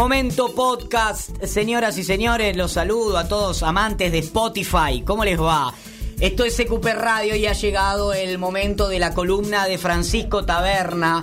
Momento podcast, señoras y señores, los saludo a todos amantes de Spotify. ¿Cómo les va? Esto es CQP Radio y ha llegado el momento de la columna de Francisco Taberna.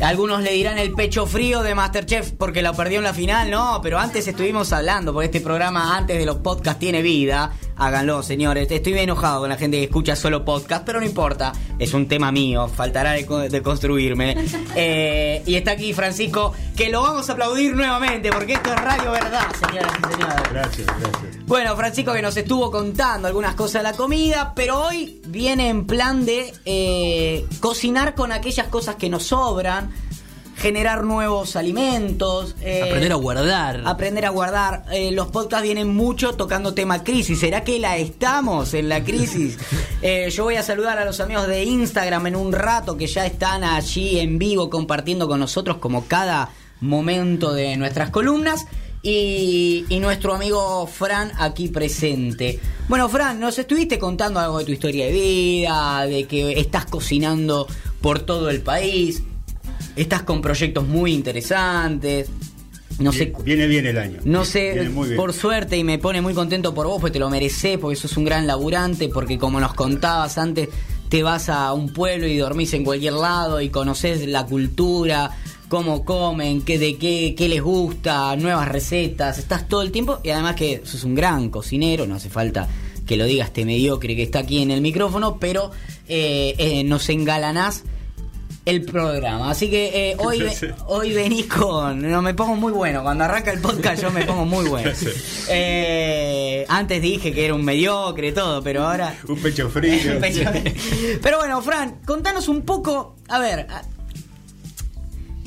Algunos le dirán el pecho frío de Masterchef porque lo perdió en la final, no, pero antes estuvimos hablando, porque este programa antes de los podcasts tiene vida. Háganlo, señores. Estoy bien enojado con la gente que escucha solo podcast, pero no importa. Es un tema mío. Faltará de, construirme. Eh, y está aquí Francisco, que lo vamos a aplaudir nuevamente, porque esto es Radio Verdad, señoras y señores. Gracias, gracias. Bueno, Francisco que nos estuvo contando algunas cosas de la comida, pero hoy viene en plan de eh, cocinar con aquellas cosas que nos sobran generar nuevos alimentos. Eh, aprender a guardar. Aprender a guardar. Eh, los podcasts vienen mucho tocando tema crisis. ¿Será que la estamos en la crisis? Eh, yo voy a saludar a los amigos de Instagram en un rato que ya están allí en vivo compartiendo con nosotros como cada momento de nuestras columnas. Y, y, nuestro amigo Fran aquí presente. Bueno, Fran, nos estuviste contando algo de tu historia de vida, de que estás cocinando por todo el país. Estás con proyectos muy interesantes. No sé, viene bien el año. No sé, por suerte y me pone muy contento por vos, porque te lo mereces, porque sos un gran laburante, porque como nos contabas antes, te vas a un pueblo y dormís en cualquier lado y conoces la cultura, cómo comen, qué, de qué, qué les gusta, nuevas recetas, estás todo el tiempo y además que sos un gran cocinero, no hace falta que lo digas este mediocre que está aquí en el micrófono, pero eh, eh, nos engalanás el programa. Así que eh, hoy, hoy venís con. No, me pongo muy bueno. Cuando arranca el podcast, yo me pongo muy bueno. Eh, antes dije que era un mediocre todo, pero ahora. un pecho frío. pero bueno, Fran, contanos un poco. A ver.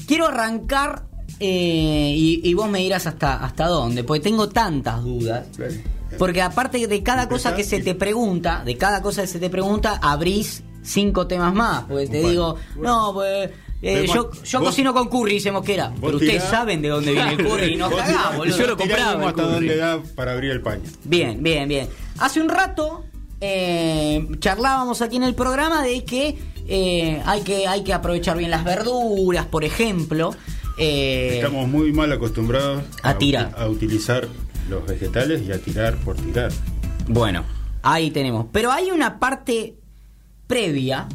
Quiero arrancar. Eh, y, vos me dirás hasta, hasta dónde, porque tengo tantas dudas. Porque aparte de cada cosa que se te pregunta, de cada cosa que se te pregunta, abrís cinco temas más. Porque te digo, no, pues. Eh, yo, yo cocino con curry, dice Mosquera. Pero ustedes saben de dónde viene el curry y no cagamos, boludo. Yo lo compraba. hasta dónde da para abrir el paño. Bien, bien, bien. Hace un rato eh, charlábamos aquí en el programa de que, eh, hay que hay que aprovechar bien las verduras, por ejemplo. Estamos muy mal acostumbrados a, tirar. A, utilizar los vegetales y a tirar por tirar. Bueno, ahí tenemos. Pero hay una parte previa,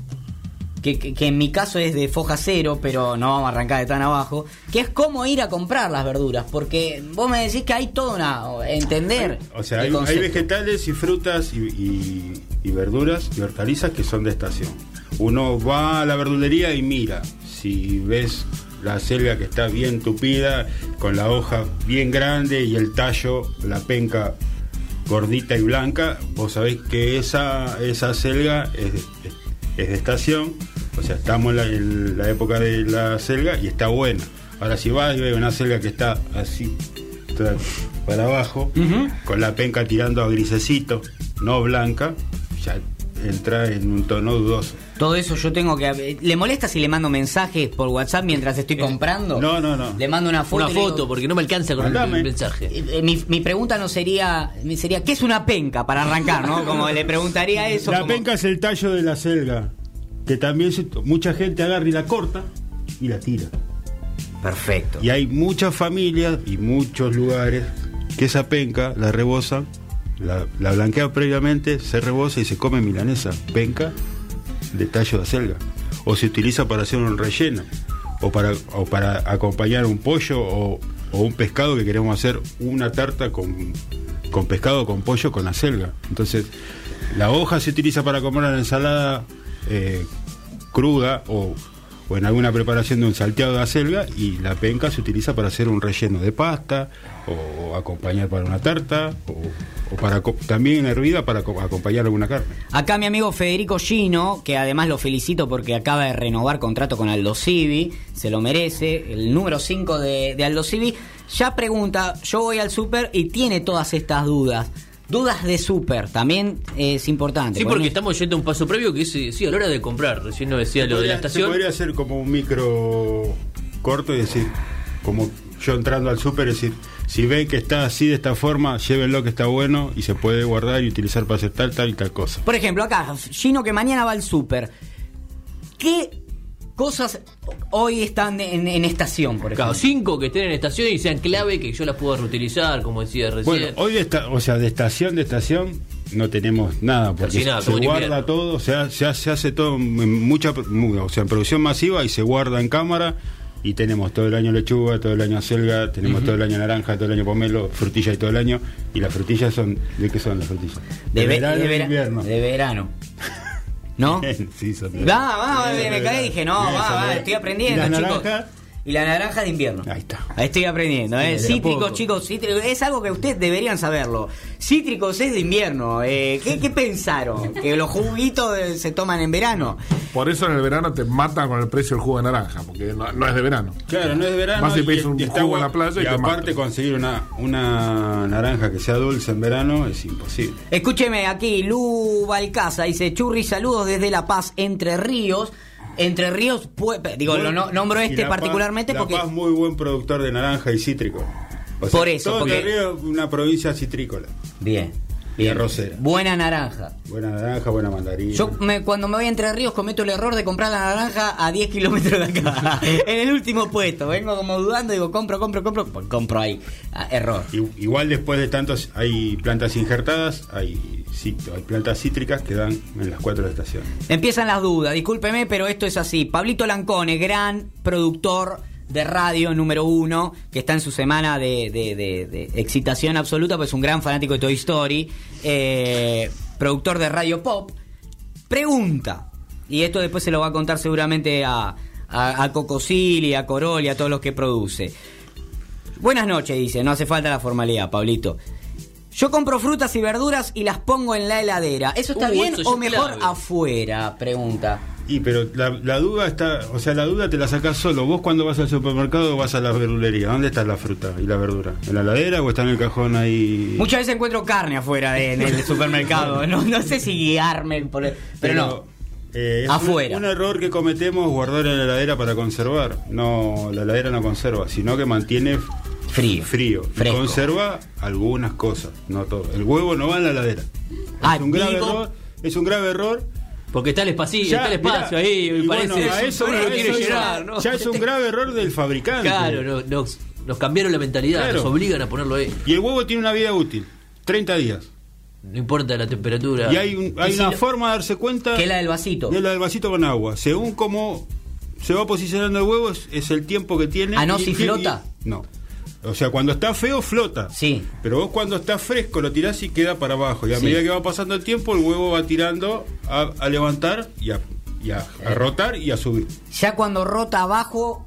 que, en mi caso es de foja cero, pero no vamos a arrancar de tan abajo, que es cómo ir a comprar las verduras, porque vos me decís que hay todo una... entender. o sea, hay, vegetales y frutas y, verduras y hortalizas que son de estación. Uno va a la verdulería y mira, si ves la selga que está bien tupida, con la hoja bien grande y el tallo, la penca gordita y blanca, vos sabés que esa, esa selga es de, estación, o sea, estamos en la, época de la selga y está buena. Ahora si vas y ves una selga que está así, para abajo, con la penca tirando a grisecito, no blanca, ya entra en un tono dudoso. Todo eso yo tengo que... ¿Le molesta si le mando mensajes por WhatsApp mientras estoy comprando? No, no, no. Le mando una foto. Una foto, porque no me alcanza con el mensaje. Eh, eh, mi, pregunta no sería... sería ¿Qué es una penca para arrancar, no? Como le preguntaría eso. La penca es el tallo de la selga, que también mucha gente agarra y la corta y la tira. Perfecto. Y hay muchas familias y muchos lugares que esa penca la rebosan, la, la blanquean previamente, se rebosa y se come milanesa. Penca de tallo de acelga. O se utiliza para hacer un relleno. O para, o para acompañar un pollo o, un pescado que queremos hacer una tarta con, con pescado, con pollo, con acelga. Entonces, la hoja se utiliza para comer una ensalada eh, cruda o, o, en alguna preparación de un salteado de acelga y la penca se utiliza para hacer un relleno de pasta o acompañar para una tarta o para también hervida para acompañar alguna carne. Acá mi amigo Federico Gino, que además lo felicito porque acaba de renovar contrato con Aldo Civi, se lo merece, el número 5 de, Aldo Civi, ya pregunta, yo voy al súper y tiene todas estas dudas. Dudas de súper, también es importante. Sí, porque estamos yendo a un paso previo que es, sí, a la hora de comprar, recién no decía lo de la estación. Se podría hacer como un micro corto y decir, como yo entrando al súper, decir, si ven que está así de esta forma, llévenlo que está bueno y se puede guardar y utilizar para hacer tal, tal y tal cosa. Por ejemplo, acá, Gino que mañana va al súper. ¿Qué cosas hoy están en, en estación, por Claro, ejemplo? cinco que estén en estación y sean clave que yo las pueda reutilizar, como decía recién. Bueno, hoy de esta, o sea, de estación de estación no tenemos nada porque nada, se guarda invierno. todo, o sea, se, hace- se hace todo en mucha, mu- o sea, en producción masiva y se guarda en cámara y tenemos todo el año lechuga, todo el año selga, tenemos todo el año naranja, todo el año pomelo, frutilla y todo el año y las frutillas son ¿de qué son las frutillas? De, ve- verano invierno. de verano. ¿No? sí, son Va, va, me caí y dije, no, va, va, estoy ¿Y aprendiendo, chicos. Y la naranja de invierno. Ahí está. Ahí estoy aprendiendo, ¿eh? Cítricos, chicos, cítricos, es algo que ustedes deberían saberlo. Cítricos es de invierno. Eh, ¿qué, qué pensaron? ¿Que los juguitos eh, se toman en verano? Por eso en el verano te matan con el precio del jugo de naranja, porque no, no es de verano. Claro, no es de verano. Vas y y- pedís un y está jugo en la playa y y te aparte matan. conseguir una, una naranja que sea dulce en verano es imposible. Escúcheme aquí, Lu Balcaza dice, Churri, saludos desde La Paz, Entre Ríos. Entre Ríos, digo, lo no- nombro este La Paz- particularmente La porque... Paz muy buen productor de naranja y cítrico. O Por eso, todo porque- Entre Ríos es una provincia citrícola. Bien. Y arrocera. Buena naranja. Buena naranja, buena mandarina. Yo me- cuando me voy a Entre Ríos cometo el error de comprar la naranja a 10 kilómetros de acá. en el último puesto. Vengo como dudando, digo, compro, compro, compro. Pues compro ahí. Ah, error. Igual después de tantos, hay plantas injertadas, hay, hay plantas cítricas que dan en las cuatro estaciones. Empiezan las dudas, discúlpeme, pero esto es así. Pablito Lancone, gran productor de radio número uno, que está en su semana de, de- de- de excitación absoluta, pues es un gran fanático de Toy Story, eh, productor de Radio Pop, pregunta, y esto después se lo va a contar seguramente a, a, a Cocosili, a Coroli, a todos los que produce. Buenas noches, dice, no hace falta la formalidad, Pablito. Yo compro frutas y verduras y las pongo en la heladera. ¿Eso está Uh, bien eso o mejor clave. afuera? Pregunta. Y pero la, la duda está, o sea, la duda te la sacás solo. Vos cuando vas al supermercado vas a la verdulería, ¿dónde está la fruta y la verdura? ¿En la heladera o está en el cajón ahí? Muchas veces encuentro carne afuera de- en el supermercado. No, no sé si guiarme por el- Pero, no. eh, es Afuera. Un, un error que cometemos guardar en la heladera para conservar. No, la heladera no conserva, sino que mantiene Frío. frío. Y conserva algunas cosas, no todo. El huevo no va en la heladera. Ah, es un grave digo- error. Es un grave error. Porque está el espacio, Ya, está el espacio mirá, ahí, me parece. bueno, a eso, lo quiere llenar, ¿no? ya es un grave error del fabricante. Claro, no- nos, nos cambiaron la mentalidad, Claro. nos obligan a ponerlo ahí. Y el huevo tiene una vida útil, 30 días. No importa la temperatura. Y hay, un- hay Y si una no- forma de darse cuenta Que es la del vasito. de la del vasito con agua. Según cómo se va posicionando el huevo, es, es el tiempo que tiene. Ah, ¿no? y- si flota. y- no. O sea, cuando está feo, flota. Sí. Pero vos cuando está fresco lo tirás y queda para abajo. Y a Sí. medida que va pasando el tiempo, el huevo va tirando a, a levantar y a, y a- a rotar y a subir. Ya cuando rota abajo,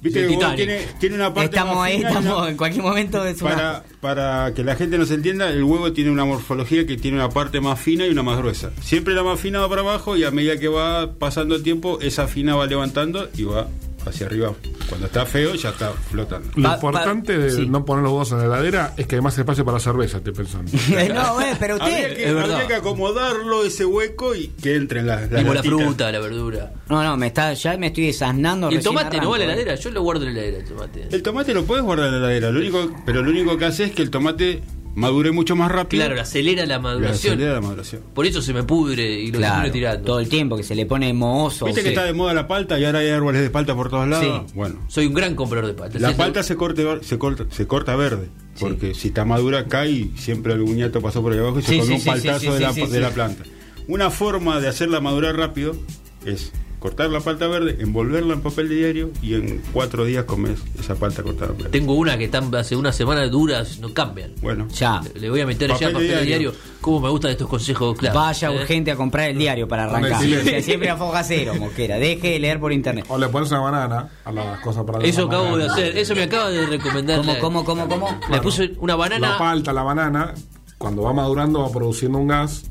Viste que tiene, tiene una parte estamos ahí, estamos una- en cualquier momento de su para, para que la gente nos entienda, el huevo tiene una morfología que tiene una parte más fina y una más gruesa. Siempre la más fina va para abajo y a medida que va pasando el tiempo, esa fina va levantando y va hacia arriba. Cuando está feo, ya está flotando. Lo Pa- importante pa- de sí. no poner los huevos en la heladera es que hay más espacio para cerveza, estoy pensando. no, eh, pero Habría usted. que, es verdad. habría que acomodarlo ese hueco y que entren las, las Como la fruta, la verdura. No, no, me está, ya me estoy desasnando. El tomate no va a la arranco, eh. heladera, yo lo guardo en la heladera, el tomate. El tomate lo puedes guardar en la heladera, lo único, pero lo único que hace es que el tomate madure mucho más rápido. Claro, acelera la maduración. acelera la maduración. Por eso se me pudre y lo Claro, tirando. todo el tiempo que se le pone mohoso. ¿Viste que sí. está de moda la palta y ahora hay árboles de palta por todos lados? Sí. Bueno, Soy un gran comprador de palta. La Sí, palta se, corte, se, corta, se corta verde, porque si está madura cae y siempre algún ñato pasó por ahí abajo y se Sí, comió sí, un sí, paltazo sí, de, sí, la, sí, de sí. la planta. Una forma de hacerla madurar rápido es cortar la palta verde, envolverla en papel de diario y en cuatro días comes esa palta cortada verde. Tengo una que están hace una semana duras, no cambian. Bueno, Ya. Le- voy a meter Papel ya papel de diario. diario. ¿Cómo me gustan estos consejos claros? Vaya ¿Eh? urgente a comprar el diario para arrancar. silencio. O sea, siempre a foja cero, Mosquera. Deje de leer por internet. O le pones una banana a las cosas para Eso la acabo de hacer, eso me acaba de recomendar. ¿Cómo, la- cómo, cómo, cómo? Le puse una La banana. palta, la banana, cuando va madurando va produciendo un gas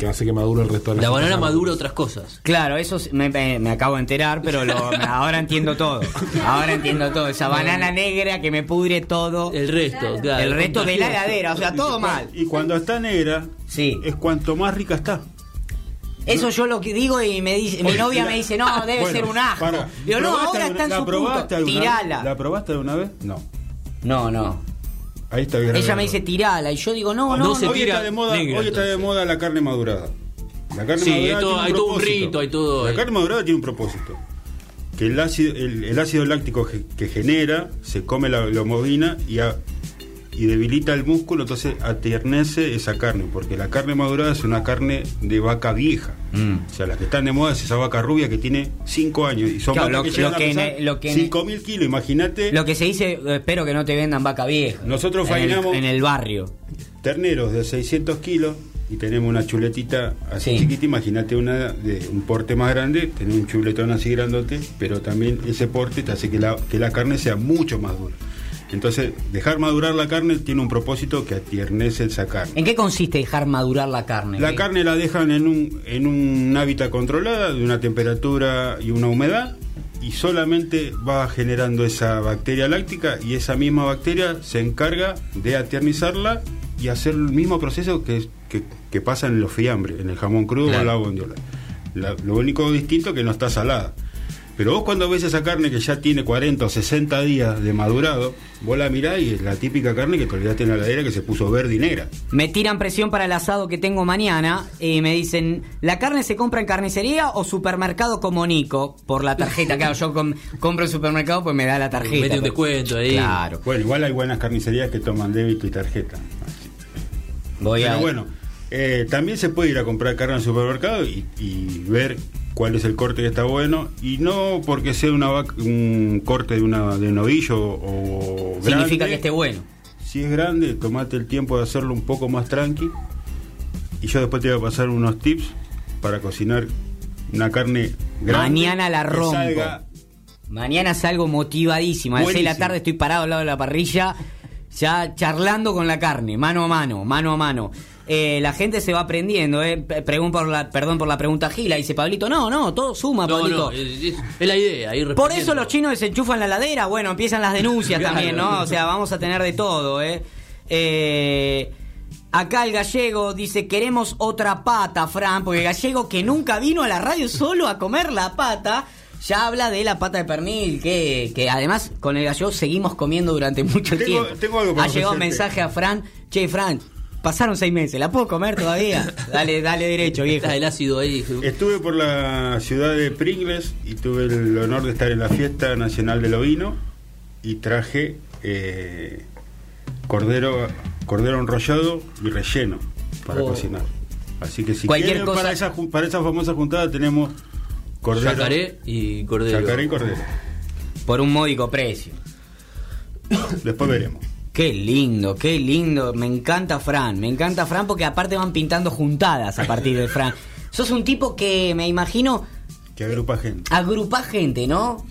que hace que madure el resto de las La banana madura otras cosas. Claro, eso me, me- me acabo de enterar, pero lo- ahora entiendo todo. Ahora entiendo todo. Esa banana negra que me pudre todo. El resto, claro. El resto de la heladera, o sea, todo mal. y cuando está negra, Sí. es cuanto más rica está. Eso yo lo que digo y me dice, mi novia me dice, no, debe Bueno, ser un asco. para. Digo, no, ¿Probaste ahora está en ¿la su probaste punto. Tirala. ¿La probaste alguna vez? No. No, no. Ahí está bien. Ella me dice, tirala. Y yo digo, no, no, se hoy tira está de moda, negra, hoy está de moda la carne madurada. La carne Sí, madurada hay todo- tiene hay todo un rito, hay todo- La carne madurada tiene un propósito. Que el ácido, el, el ácido láctico que genera se come la, la y, a- y debilita el músculo, entonces atiernece esa carne, porque la carne madurada es una carne de vaca vieja. Mm. O sea, la que están de moda es esa vaca rubia que tiene 5 años y son Claro, lo- que lo a que pesar ne- lo que ne- 5.000 kilos, imagínate. Lo que se dice, eh, espero que no te vendan vaca vieja. Nosotros faenamos- en el barrio. terneros de 600 kilos y tenemos una chuletita así Sí. chiquita, imagínate una de un porte más grande, tener un chuletón así grandote, pero también ese porte te hace que la, que la carne sea mucho más dura. Entonces, dejar madurar la carne tiene un propósito que atiernece esa carne. ¿En qué consiste dejar madurar la carne? La ¿Qué- carne la dejan en un, en un hábitat controlada, de una temperatura y una humedad, y solamente va generando esa bacteria láctica y esa misma bacteria se encarga de aternizarla y hacer el mismo proceso que, que, que pasa en los fiambres, en el jamón crudo o en la bondiola. La- lo único distinto es que no está salada. Pero vos cuando ves esa carne que ya tiene 40 o 60 días de madurado, vos la mirás y es la típica carne que te olvidaste en la ladera que se puso verde y negra. Me tiran presión para el asado que tengo mañana y me dicen, ¿la carne se compra en carnicería o supermercado como Nico? Por la tarjeta, claro, yo com- compro en supermercado pues me da la tarjeta. Mete un descuento ahí. Claro. Bueno, igual hay buenas carnicerías que toman débito y tarjeta. Voy Pero a... bueno, eh, también se puede ir a comprar carne al supermercado y, y ver cuál es el corte que está bueno. Y no porque sea una vaca- un corte de, una, de novillo o Significa grande. que esté bueno. Si es grande, tomate el tiempo de hacerlo un poco más tranqui. Y yo después te voy a pasar unos tips para cocinar una carne grande. Mañana la rompo. salga Mañana salgo motivadísimo. A las 6 de la tarde estoy parado al lado de la parrilla, ya charlando con la carne, mano a mano, mano a mano. Eh, la gente se va aprendiendo, eh. Pregun- por la, perdón por la pregunta Gila, dice Pablito. No, no, todo suma, No, Pablito. no, es, la idea. ir Por eso los chinos desenchufan la ladera. Bueno, empiezan las denuncias Claro. también, ¿no? O sea, vamos a tener de todo, ¿eh? Eh, Acá el gallego dice, queremos otra pata, Fran, porque el gallego que nunca vino a la radio solo a comer la pata, ya habla de la pata de pernil, que, que además con el gallego seguimos comiendo durante mucho Tengo- tiempo. tengo algo para ha llegado un mensaje a Fran, che, Fran, pasaron seis meses, ¿la puedo comer todavía? Dale, dale derecho, viejo. Está el ácido ahí. Estuve por la ciudad de Pringles y tuve el honor de estar en la fiesta nacional del ovino y traje eh, cordero cordero enrollado y relleno para Oh. cocinar. Así que si Cualquier quieren cosa- para esa para esa famosa juntada tenemos cordero, Yacaré y cordero. yacaré y cordero. Por un módico precio. Después veremos. Qué lindo, qué lindo. Me encanta Fran, me encanta Fran porque aparte van pintando juntadas a partir de Fran. Sos un tipo que me imagino Que agrupa gente. agrupa gente, ¿no?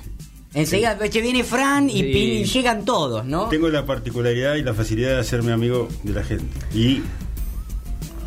Enseguida che, viene Fran Sí. y llegan todos, ¿no? Tengo la particularidad y la facilidad de hacerme amigo de la gente. Y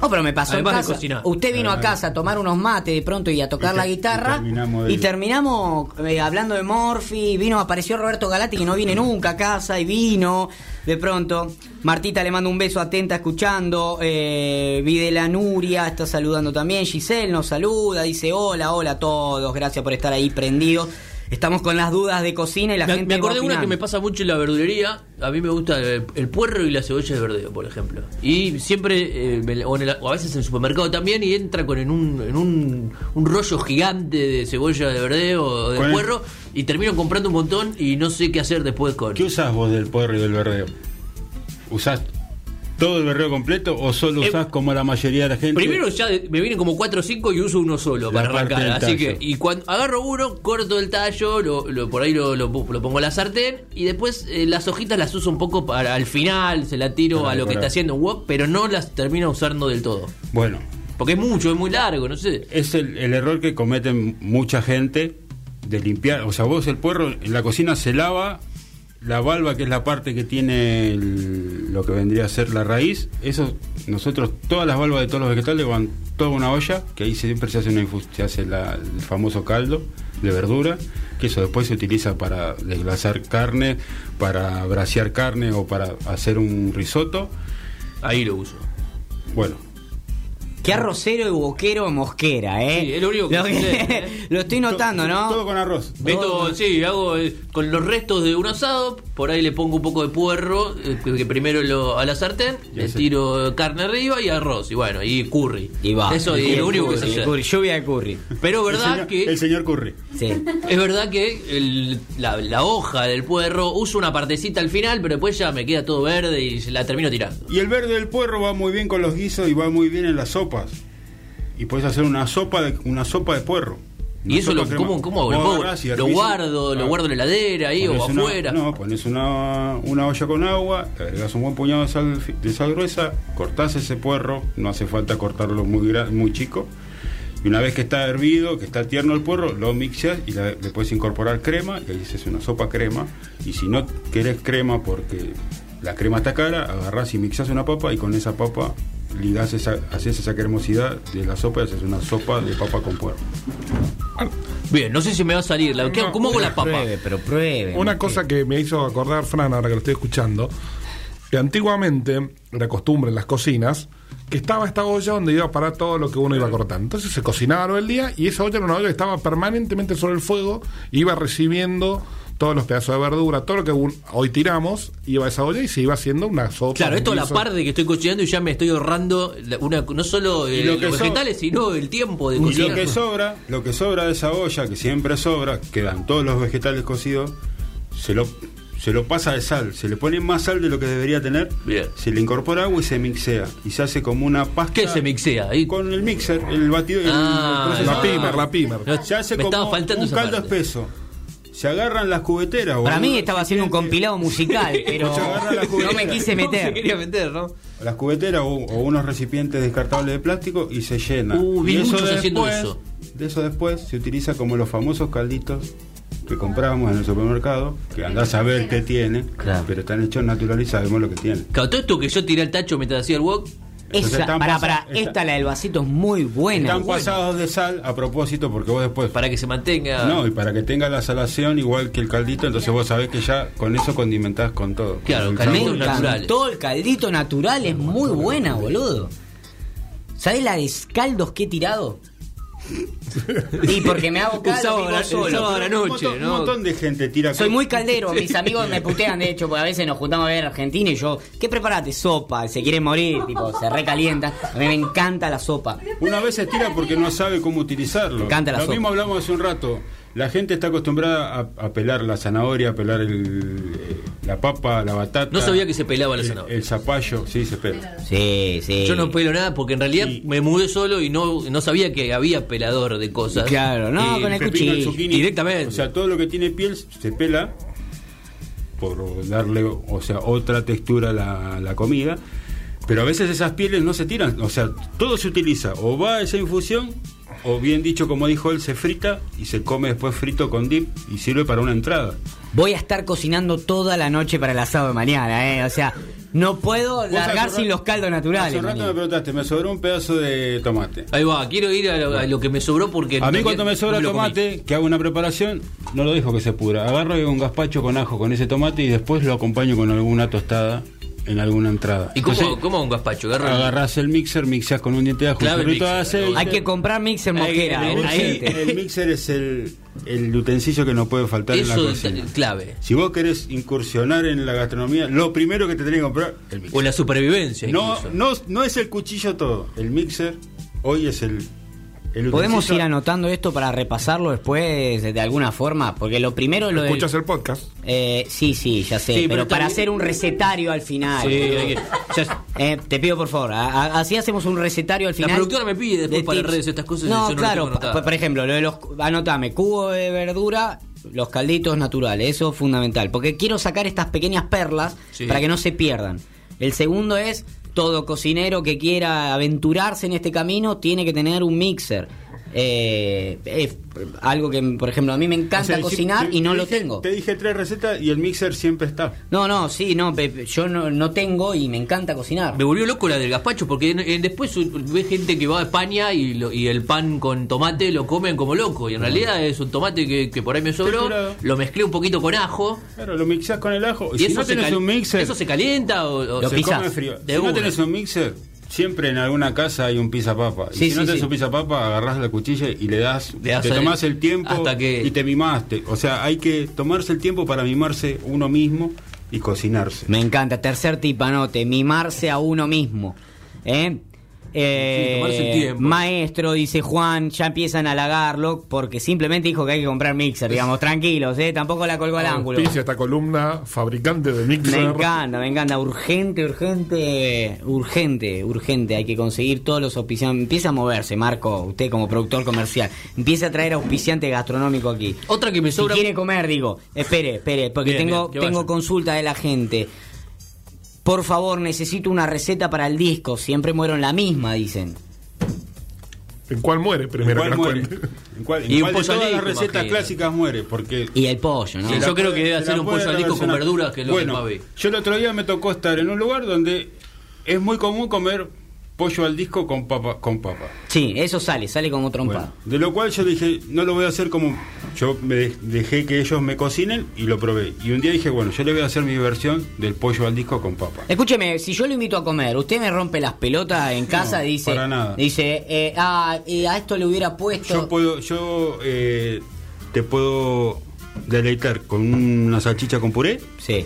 No, pero me pasó Además en de casa. cocinar. Usted vino a casa a tomar unos mates de pronto y a tocar Y la y guitarra. terminamos Y terminamos eh, hablando de Morphy. Vino, apareció Roberto Galati que no viene nunca a casa y vino de pronto. Martita le manda un beso atenta escuchando. Eh, Videla Nuria está saludando también. Giselle nos saluda, dice hola, hola a todos. Gracias por estar ahí prendidos. Estamos con las dudas de cocina y la Me, gente. me acordé va de una que me pasa mucho en la verdulería. A mí me gusta el, el puerro y la cebolla de verdeo, por ejemplo. Y siempre, eh, me la- o, en el- o a veces en el supermercado también, y entra con en un, en un, un rollo gigante de cebolla de verdeo o de el- puerro, y termino comprando un montón y no sé qué hacer después con. ¿Qué usás vos del puerro y del verdeo? ¿Usás todo el verdeo completo o solo Eh, usás como la mayoría de la gente? Primero ya me vienen como 4 o 5 y uso uno solo La para arrancar. Así que, y cuando agarro uno, corto el tallo, lo, lo- por ahí lo, lo- lo pongo en la sartén y después eh, las hojitas las uso un poco para al final, se la tiro Para a lo que está haciendo wok, pero no las termino usando del todo. Bueno, Porque es mucho, es muy largo, no sé. es el, el error que cometen mucha gente de limpiar. O sea, vos el puerro en la cocina se lava la valva, que es la parte que tiene el- lo que vendría a ser la raíz. Eso, nosotros, todas las valvas de todos los vegetales van toda una olla, que ahí siempre se hace una se hace la- el famoso caldo de verdura, que eso después se utiliza para desglasar carne, para brasear carne o para hacer un risotto. Ahí lo uso. Bueno, Qué arrocero y boquero mosquera, ¿eh? Sí, es lo único que que- sé, ¿eh? Lo estoy notando, ¿no? Todo con arroz. Meto, sí, hago eh, con los restos de un asado, por ahí le pongo un poco de puerro, eh, que, que primero lo, a la sartén, Ya le sé. tiro carne arriba y arroz, y bueno, y curry. Y va. Eso Y es el lo único que curry, se el hace. curry, lluvia de curry. Pero El verdad señor, que el señor Curry. Sí. es verdad que el- la, la hoja del puerro uso una partecita al final, pero después ya me queda todo verde y la termino tirando. Y el verde del puerro va muy bien con los guisos y va muy bien en las sopas. Y puedes hacer una sopa de, una sopa de puerro. Una Y eso lo. ¿cómo, cómo hago? ¿Lo, y lo guardo, lo Ah. guardo en la heladera ahí o una- afuera. no, pones una, una olla con agua, agregas un buen puñado de sal, de sal gruesa, cortás ese puerro, no hace falta cortarlo muy, muy chico. Y una vez que está hervido, que está tierno el puerro, lo mixas y la- le puedes incorporar crema, y ahí haces una sopa crema. Y si no querés crema porque la crema está cara, agarrás y mixas una papa y con esa papa ligás esa, haces esa cremosidad de la sopa y haces una sopa de papa con puerro. Bien, no sé si me va a salir. La, ¿qué- No, ¿Cómo hago la papa? Pruebe, pero pruebe. Una cosa que me hizo acordar Fran ahora que lo estoy escuchando, que antiguamente era costumbre en las cocinas que estaba esta olla donde iba a parar todo lo que uno iba cortando. Entonces se cocinaba todo el día y esa olla era una olla que estaba permanentemente sobre el fuego, iba recibiendo todos los pedazos de verdura, todo lo que un- hoy tiramos, iba a esa olla y se iba haciendo una sopa. Claro, esto a la par de que estoy cocinando y ya me estoy ahorrando una, no solo eh, Y lo los so- vegetales, sino el tiempo de Y cocinar. lo que sobra, lo que sobra de esa olla, que siempre sobra, quedan todos los vegetales cocidos, se lo, se lo pasa de sal, se le pone más sal de lo que debería tener, Bien. se le incorpora agua y se mixea, y se hace como una pasta. ¿Qué se mixea ahí? Con el mixer, el batido, el- Ah, el La pimer, la pimer. No, Se hace me como un caldo espeso. Se agarran las cubeteras. Para mí estaba haciendo un compilado musical, pero no me quise No se meter. quería meter, ¿no? las cubeteras o, o unos recipientes descartables de plástico y se llena. Uh, y haciendo después, eso. de eso después se utiliza como los famosos calditos que comprábamos en el supermercado, que andás a ver qué tiene, Claro. pero están hechos naturales y sabemos lo que tienen. Claro, todo esto que yo tiré al tacho mientras hacía el wok, Entonces Esa, está- esta la del vasito es muy buena. Están pasados de sal a propósito porque vos después... para que se mantenga. No, y para que tenga la salación igual que el caldito, entonces vos sabés que ya con eso condimentás con todo. Claro, Con el caldito natural. encantó el caldito natural, es muy buena, boludo. ¿Sabés la de caldos que he tirado? Y porque me hago Un caldo sábado vivo solo. un sábado a la Un noche, montón, ¿no? un montón de gente tira Soy muy caldero, mis amigos me putean de hecho, porque a veces nos juntamos a ver Argentina y yo, ¿qué preparaste? Sopa, se quieren morir, tipo, se recalienta. A mí me encanta la sopa. Una vez se tira porque no sabe cómo utilizarlo. Me encanta la Lo sopa. mismo hablamos hace un rato. La gente está acostumbrada a, a pelar la zanahoria, a pelar el, eh, la papa, la batata. No sabía que se pelaba la zanahoria. El, zapallo, sí, se pela. Sí, sí. Yo no pelo nada porque en realidad me mudé solo y no, no sabía que había pelador de cosas. Claro, no, con el Pepino, cuchillo. zucchini. Directamente. O sea, todo lo que tiene piel se pela por darle, o sea, otra textura a la, la comida. Pero a veces esas pieles no se tiran. O sea, todo se utiliza. O va a esa infusión, o bien dicho, como dijo él, se frita y se come después frito con dip y sirve para una entrada. Voy a estar cocinando toda la noche para el asado de mañana, ¿eh? O sea, no puedo largar sin los caldos naturales. Hace un rato me preguntaste, me sobró un pedazo de tomate. Ahí va, quiero ir a lo, a lo que me sobró porque. A mí no- cuando me sobra no lo comí. tomate, que hago una preparación, no lo dejo que se pura. Agarro un gazpacho con ajo con ese tomate y después lo acompaño con alguna tostada en alguna entrada. ¿Y cómo, Entonces, cómo un gazpacho? Agarras el mixer, mixeas con un diente de ajo, de mixer. aceite. Hay que comprar mixer ahí- el, mixer, el mixer es el, el utensilio que no puede faltar en la Eso cocina. es clave. Si vos querés incursionar en la gastronomía, lo primero que te tenés que comprar el mixer. O la supervivencia. No, incluso. no, no es el cuchillo todo. El mixer hoy es el, el Podemos ir anotando esto para repasarlo después de alguna forma, porque lo primero lo del- Escuchas el podcast. Eh, sí, sí, ya sé, Sí, pero, pero para hacer un recetario al final. Sí, Eh, te pido por favor, a- a- así hacemos un recetario al La final. productora me pide después de para tips. redes estas cosas y No, yo no lo claro, tengo anotado. por, por ejemplo, lo de los anotame, cubo de verdura, los calditos naturales, eso es fundamental, porque quiero sacar estas pequeñas perlas Sí. para que no se pierdan. El segundo es todo cocinero que quiera aventurarse en este camino tiene que tener un mixer. Eh, es algo que, por ejemplo, a mí me encanta O sea, si- cocinar y no lo dije- tengo. Te dije tres recetas y el mixer siempre está. No, no, sí, no, yo no, no tengo y me encanta cocinar. Me volvió loco la del gazpacho porque en- en- después ve gente que va a España y, lo- y el pan con tomate lo comen como loco. Y en realidad es un tomate que, que por ahí me sobró, lo mezclé un poquito con ajo. Claro, lo mixás con el ajo. Y, Y si eso, no se tenés un mixer, ¿Eso se calienta o, o Lo se come frío. De si no tenés un mixer, siempre en alguna casa hay un pizza papa. Sí, y si no tenés sí. un pizza papa, agarrás la cuchilla y le das, Le das te tomás el tiempo hasta que- y te mimaste. O sea, hay que tomarse el tiempo para mimarse uno mismo y cocinarse. Me encanta. Tercer tip, anote. Mimarse a uno mismo. ¿Eh? Eh, Sí, tomarse el tiempo. Maestro, dice Juan, ya empiezan a halagarlo porque simplemente dijo que hay que comprar mixer, digamos, tranquilos, ¿eh? Tampoco la colgó al ángulo. Esta columna, fabricante de Me mixer. encanta, me encanta. Urgente, urgente, urgente, urgente. Hay que conseguir todos los auspiciantes. Empieza a moverse, Marco, usted como productor comercial. Empieza a traer auspiciante gastronómico aquí. Otra que me Si sobra. quiere comer, digo, espere, espere, porque Bien, tengo, bien, tengo vaya. consulta de la gente. Por favor, necesito una receta para el disco. Siempre muero en la misma, dicen. ¿En cuál muere ¿En primero? cuál que nos muere? ¿En cuál, en Y un cuál de pollo todas al las recetas imagínate. clásicas muere? Porque Y el pollo, ¿no? Sí, yo creo que debe hacer un pollo al disco con verduras, que es lo bueno, que más ve. Yo el otro día me tocó estar en un lugar donde es muy común comer pollo al disco con papa. Con papa. Sí, eso sale, sale como trompado. Bueno, de lo cual yo dije, no lo voy a hacer como. Yo me de- dejé que ellos me cocinen y lo probé. Y un día dije, bueno, yo le voy a hacer mi versión del pollo al disco con papa. Escúcheme, si yo lo invito a comer, usted me rompe las pelotas en casa, No, dice, para nada. dice, eh, ah, eh, a esto le hubiera puesto. Yo puedo, yo eh, te puedo deleitar con una salchicha con puré Sí,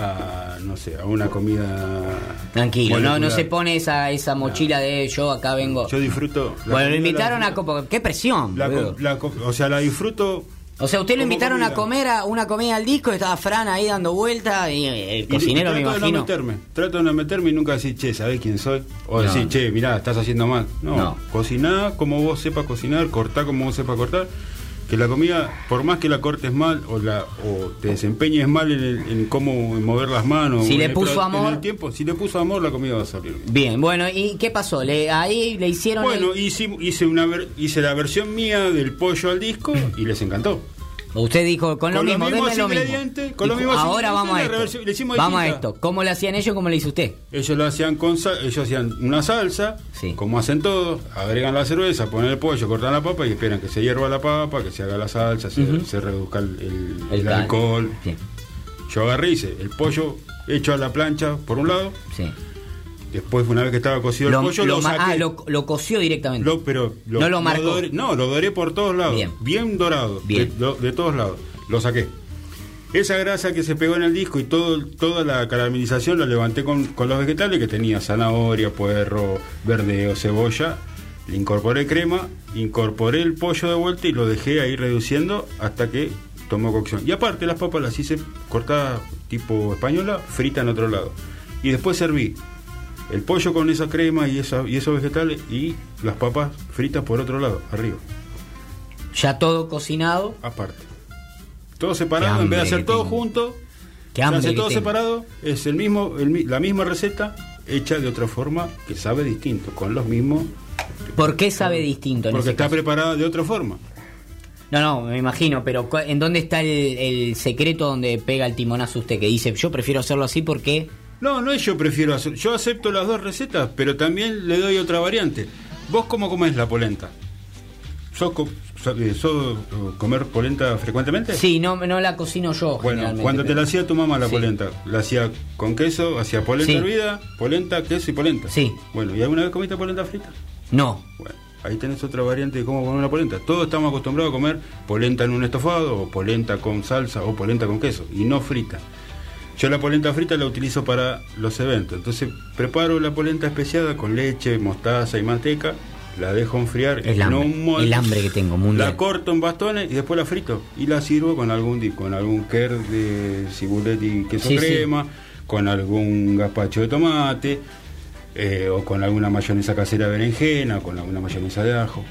a, no sé, a una comida. tranquilo, no, no se pone esa, esa mochila de yo acá vengo. Yo disfruto. bueno, lo invitaron la a copo, qué presión. la la o sea, la disfruto. o sea, usted lo invitaron a comer a una comida al disco, estaba Fran ahí dando vueltas y eh, el Y- cocinero y me trato de imagino. no meterme, trato de no meterme y nunca decir, che, ¿sabés quién soy? O No. decir, che, mirá, estás haciendo mal. No, No. cociná como vos sepas cocinar, cortá como vos sepas cortar. Que la comida, por más que la cortes mal o la o te desempeñes mal en, el- en cómo mover las manos, Si le el puso pro- amor- en el tiempo, si le puso amor, la comida va a salir. bien. Bueno, ¿y qué pasó? Le, ahí le hicieron Bueno, el- hice, hice, una ver- hice la versión mía del pollo al disco y les encantó. Usted dijo, con lo Con los mismo, mismos lo mismo. con los mismos Ahora vamos a esto. le Vamos a esto. ¿Cómo le hacían ellos? ¿Cómo le hizo usted? Ellos lo hacían con ellos hacían una salsa, Sí. como hacen todos, agregan la cerveza, ponen el pollo, cortan la papa y esperan que se hierva la papa, que se haga la salsa, se, reduzca el, alcohol. Bien, Yo agarré hice el pollo hecho a la plancha por un lado, sí. Después una vez que estaba cocido Lo, el pollo lo lo, ma- saqué. ah, lo, lo coció directamente. Lo- pero No lo marcó. doré, no, lo doré por todos lados. Bien. Bien, dorado. Bien. De, todos lados. Lo saqué. Esa grasa que se pegó en el disco y todo, toda la caramelización la levanté con, con los vegetales que tenía zanahoria, puerro, verdeo, cebolla. Le incorporé crema, incorporé el pollo de vuelta y lo dejé ahí reduciendo hasta que tomó cocción. Y aparte las papas las hice cortadas tipo española, frita en otro lado. Y después serví el pollo con esa crema y, esa, y esos vegetales y las papas fritas por otro lado, arriba, Ya todo cocinado. aparte. Todo separado, en vez de hacer todo tengo. junto, se hace todo tengo. separado, es el mismo, el la misma receta hecha de otra forma que sabe distinto, con los mismos, ¿Por qué sabe distinto en porque está caso? preparada de otra forma. No, no, me imagino, pero ¿en dónde está el, el secreto donde pega el timonazo usted? Que dice, yo prefiero hacerlo así porque... No, no es yo prefiero hacer, yo acepto las dos recetas, pero también le doy otra variante. ¿Vos cómo comés la polenta? ¿Sos, co- eh, sos, eh, comer polenta frecuentemente? Sí, no, no la cocino yo Bueno, cuando te la hacía tu mamá la Sí. polenta, la hacía con queso, hacía polenta Sí. hervida, polenta, queso y polenta. Sí. Bueno, ¿y alguna vez comiste polenta frita? No. Bueno, ahí tenés otra variante de cómo comer una polenta. Todos estamos acostumbrados a comer polenta en un estofado, o polenta con salsa, o polenta con queso, y no frita. Yo la polenta frita la utilizo para los eventos. Entonces preparo la polenta especiada con leche, mostaza y manteca, la dejo enfriar El en hambre, un el hambre que tengo, mundial. La corto en bastones y después la frito. Y la sirvo con algún con algún quer de cibulet y queso Sí, sí. crema, con algún gazpacho de tomate, eh, o con alguna mayonesa casera de berenjena, o con alguna mayonesa de ajo.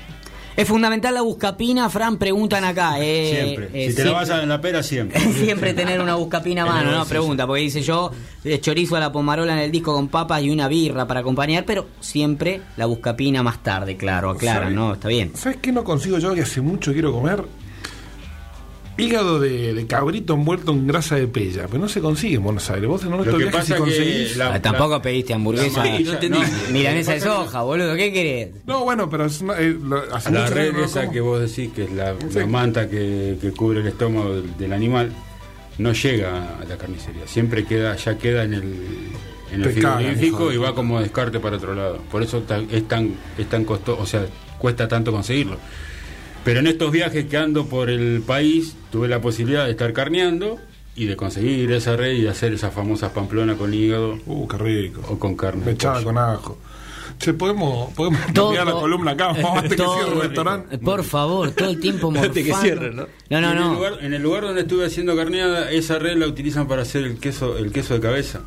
Es fundamental la buscapina, Fran, preguntan acá. eh, Siempre. eh, si te la sí- vas a en la pera, siempre. Siempre tener una buscapina a mano, ¿no? Pregunta, porque dice yo, eh, chorizo a la pomarola en el disco con papas y una birra para acompañar, pero siempre la buscapina más tarde, claro, aclara. ¿no? Está bien. ¿Sabes qué no consigo yo que hace mucho quiero comer? Hígado de, de cabrito envuelto en grasa de pella, pero no se consigue en Buenos Aires. Vos en que viaje pasa si que conseguís. la- Ah, tampoco pediste hamburguesa. la no entendí. Milanesa de soja, boludo, ¿qué querés? No, bueno, pero es una- eh, lo- hace La red no esa como. que vos decís que es la, Sí. la manta que, que cubre el estómago del, del animal no llega a la carnicería. Siempre queda, ya queda en el, en el frigorífico y va como descarte para otro lado. Por eso es tan, es tan costoso, o sea, cuesta tanto conseguirlo. Pero en estos viajes que ando por el país, tuve la posibilidad de estar carneando y de conseguir esa red y de hacer esas famosas pamplonas con hígado Uh, qué rico. o con carne. pollo. con ajo. Che, podemos, podemos Todo- la columna acá, vamos antes que cierre el restaurante. Por favor, todo el tiempo Antes que morfando. cierren, ¿no? No, no, en, El no. lugar, en el lugar donde estuve haciendo carneada, esa red la utilizan para hacer el queso, el queso de cabeza.